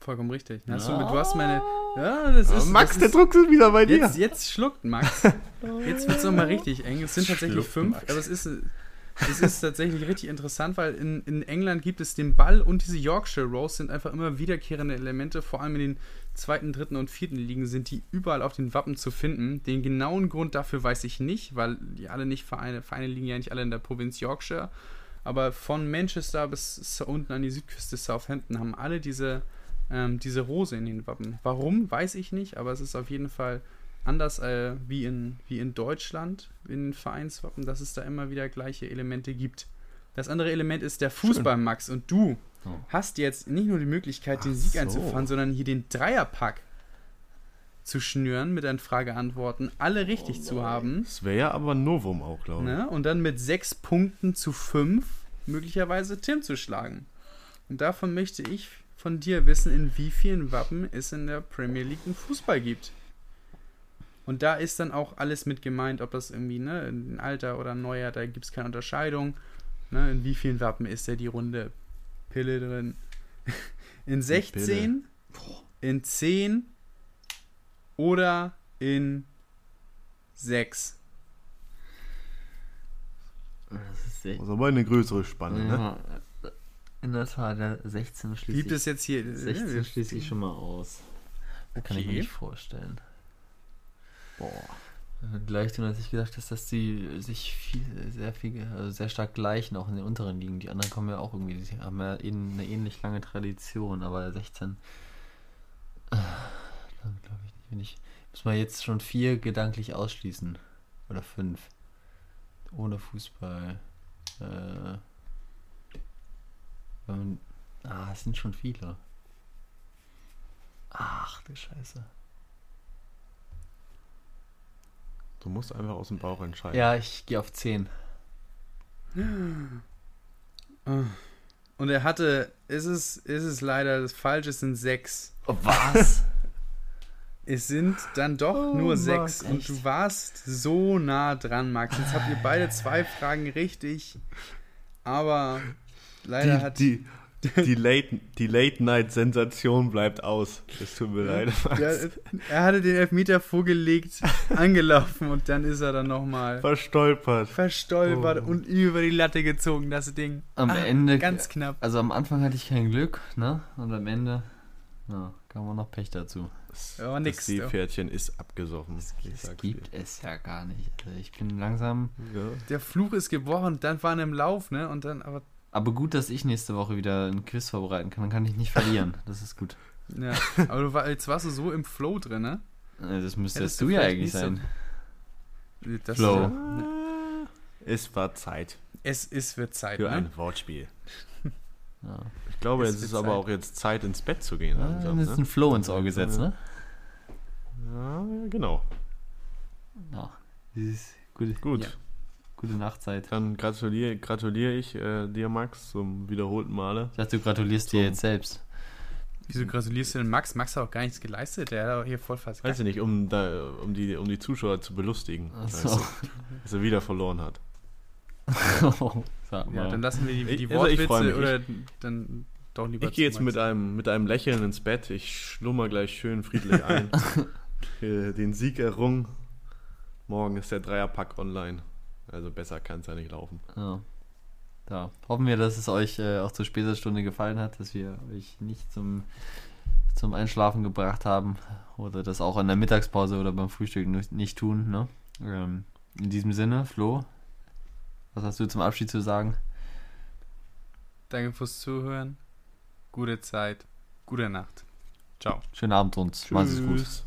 Vollkommen richtig. Ja. Du, du, hast meine. Ja, das ist. Max, das der ist, Druck ist wieder bei dir. Jetzt, jetzt schluckt Max. [LAUGHS] Jetzt wird es nochmal richtig eng. Es sind tatsächlich Schluckt fünf, Max. aber es ist, es ist tatsächlich richtig interessant, weil in, in England gibt es den Ball und diese Yorkshire Rose sind einfach immer wiederkehrende Elemente, vor allem in den zweiten, dritten und vierten Ligen sind die überall auf den Wappen zu finden. Den genauen Grund dafür weiß ich nicht, weil die alle nicht Vereine, Vereine liegen ja nicht alle in der Provinz Yorkshire. Aber von Manchester bis unten an die Südküste Southampton haben alle diese, ähm, diese Rose in den Wappen. Warum, weiß ich nicht, aber es ist auf jeden Fall anders äh, wie, in, wie in Deutschland, in den Vereinswappen, dass es da immer wieder gleiche Elemente gibt. Das andere Element ist der Fußball. Max. Und du oh. hast jetzt nicht nur die Möglichkeit, Ach den Sieg so. einzufahren, sondern hier den Dreierpack zu schnüren mit deinen Frage-Antworten, alle richtig oh zu haben. Das wäre ja aber ein Novum auch, glaube ich. Ne? Und dann mit sechs Punkten zu fünf möglicherweise Tim zu schlagen. Und davon möchte ich von dir wissen, in wie vielen Wappen es in der Premier League einen Fußball gibt. Und da ist dann auch alles mit gemeint, ob das irgendwie ne, ein alter oder ein neuer, da gibt es keine Unterscheidung. Ne, in wie vielen Wappen ist da die runde Pille drin? [LAUGHS] In 16, in 10 oder in 6? Das ist also aber eine größere Spanne, ne? ja, ne? In der Tat, 16 schließe Gibt es jetzt hier. 16 schließe ich schon mal aus. Okay. Kann ich mir nicht vorstellen. Boah. Gleich tun, als ich gedacht habe, dass die sich viel, sehr viel, also sehr stark gleichen, auch in den unteren Ligen. Die anderen kommen ja auch irgendwie, die haben ja eine ähnlich lange Tradition, aber 16, äh, glaube ich nicht. Wenn ich, muss man jetzt schon vier gedanklich ausschließen. Oder fünf. Ohne Fußball. Äh, man, ah, es sind schon viele. Ach, du Scheiße. Du musst einfach aus dem Bauch entscheiden. Ja, ich gehe auf 10. Und er hatte, ist es, ist es leider das Falsche, es sind 6. Oh, was? [LAUGHS] es sind dann doch oh, nur 6. Und du warst so nah dran, Max. Jetzt habt ihr beide zwei Fragen richtig. Aber leider die, hat. Die, die Late, die Late Night Sensation bleibt aus. Es tut mir leid. Ja, er hatte den Elfmeter vorgelegt, [LAUGHS] angelaufen und dann ist er dann nochmal verstolpert. Verstolpert oh. und über die Latte gezogen, das Ding. Am ah, Ende ganz knapp. Also am Anfang hatte ich kein Glück, ne? Und am Ende ja, kam auch noch Pech dazu. Das, ja, nix, das Seepferdchen ist abgesoffen. Das, das gibt dir. es ja gar nicht. Also ich bin langsam. Ja. Der Fluch ist gebrochen, dann waren im Lauf, ne? Und dann aber aber gut, dass ich nächste Woche wieder ein Quiz vorbereiten kann. Dann kann ich nicht verlieren. [LAUGHS] Das ist gut. Ja, aber du war, jetzt warst du so im Flow drin, ne? Das müsstest du ja eigentlich sein. So Flow. Ja. Es war Zeit. Es ist wird Zeit. Für ne? ein Wortspiel. [LAUGHS] Ja. Ich glaube, es, es ist Zeit. aber auch jetzt Zeit, ins Bett zu gehen. Ja, dann ist ne? ein Flow ins Ohr gesetzt, ne? Ja, genau. Ja. Gute, Gut. Gute Nachtzeit. Dann gratuliere, gratuliere ich äh, dir, Max, zum wiederholten Male. Ich dachte, du gratulierst dir jetzt selbst. Wieso gratulierst du denn Max? Max hat auch gar nichts geleistet. Der hat hier voll fast. Weiß ich nicht, um, da, um, die, um die Zuschauer zu belustigen. So. Also, dass er wieder verloren hat. [LAUGHS] ja, dann lassen wir die, die also Wortwitze oder dann doch lieber. Ich gehe jetzt mit einem, mit einem Lächeln ins Bett. Ich schlummer gleich schön friedlich ein. [LAUGHS] Den Sieg errungen. Morgen ist der Dreierpack online. Also besser kann es ja nicht laufen. Ja. Da hoffen wir, dass es euch äh, auch zur später gefallen hat, dass wir euch nicht zum, zum Einschlafen gebracht haben oder das auch in der Mittagspause oder beim Frühstück nicht tun. Ne? Ähm, in diesem Sinne, Flo, was hast du zum Abschied zu sagen? Danke fürs Zuhören. Gute Zeit. Gute Nacht. Ciao. Schönen Abend und Tschüss. Macht es gut.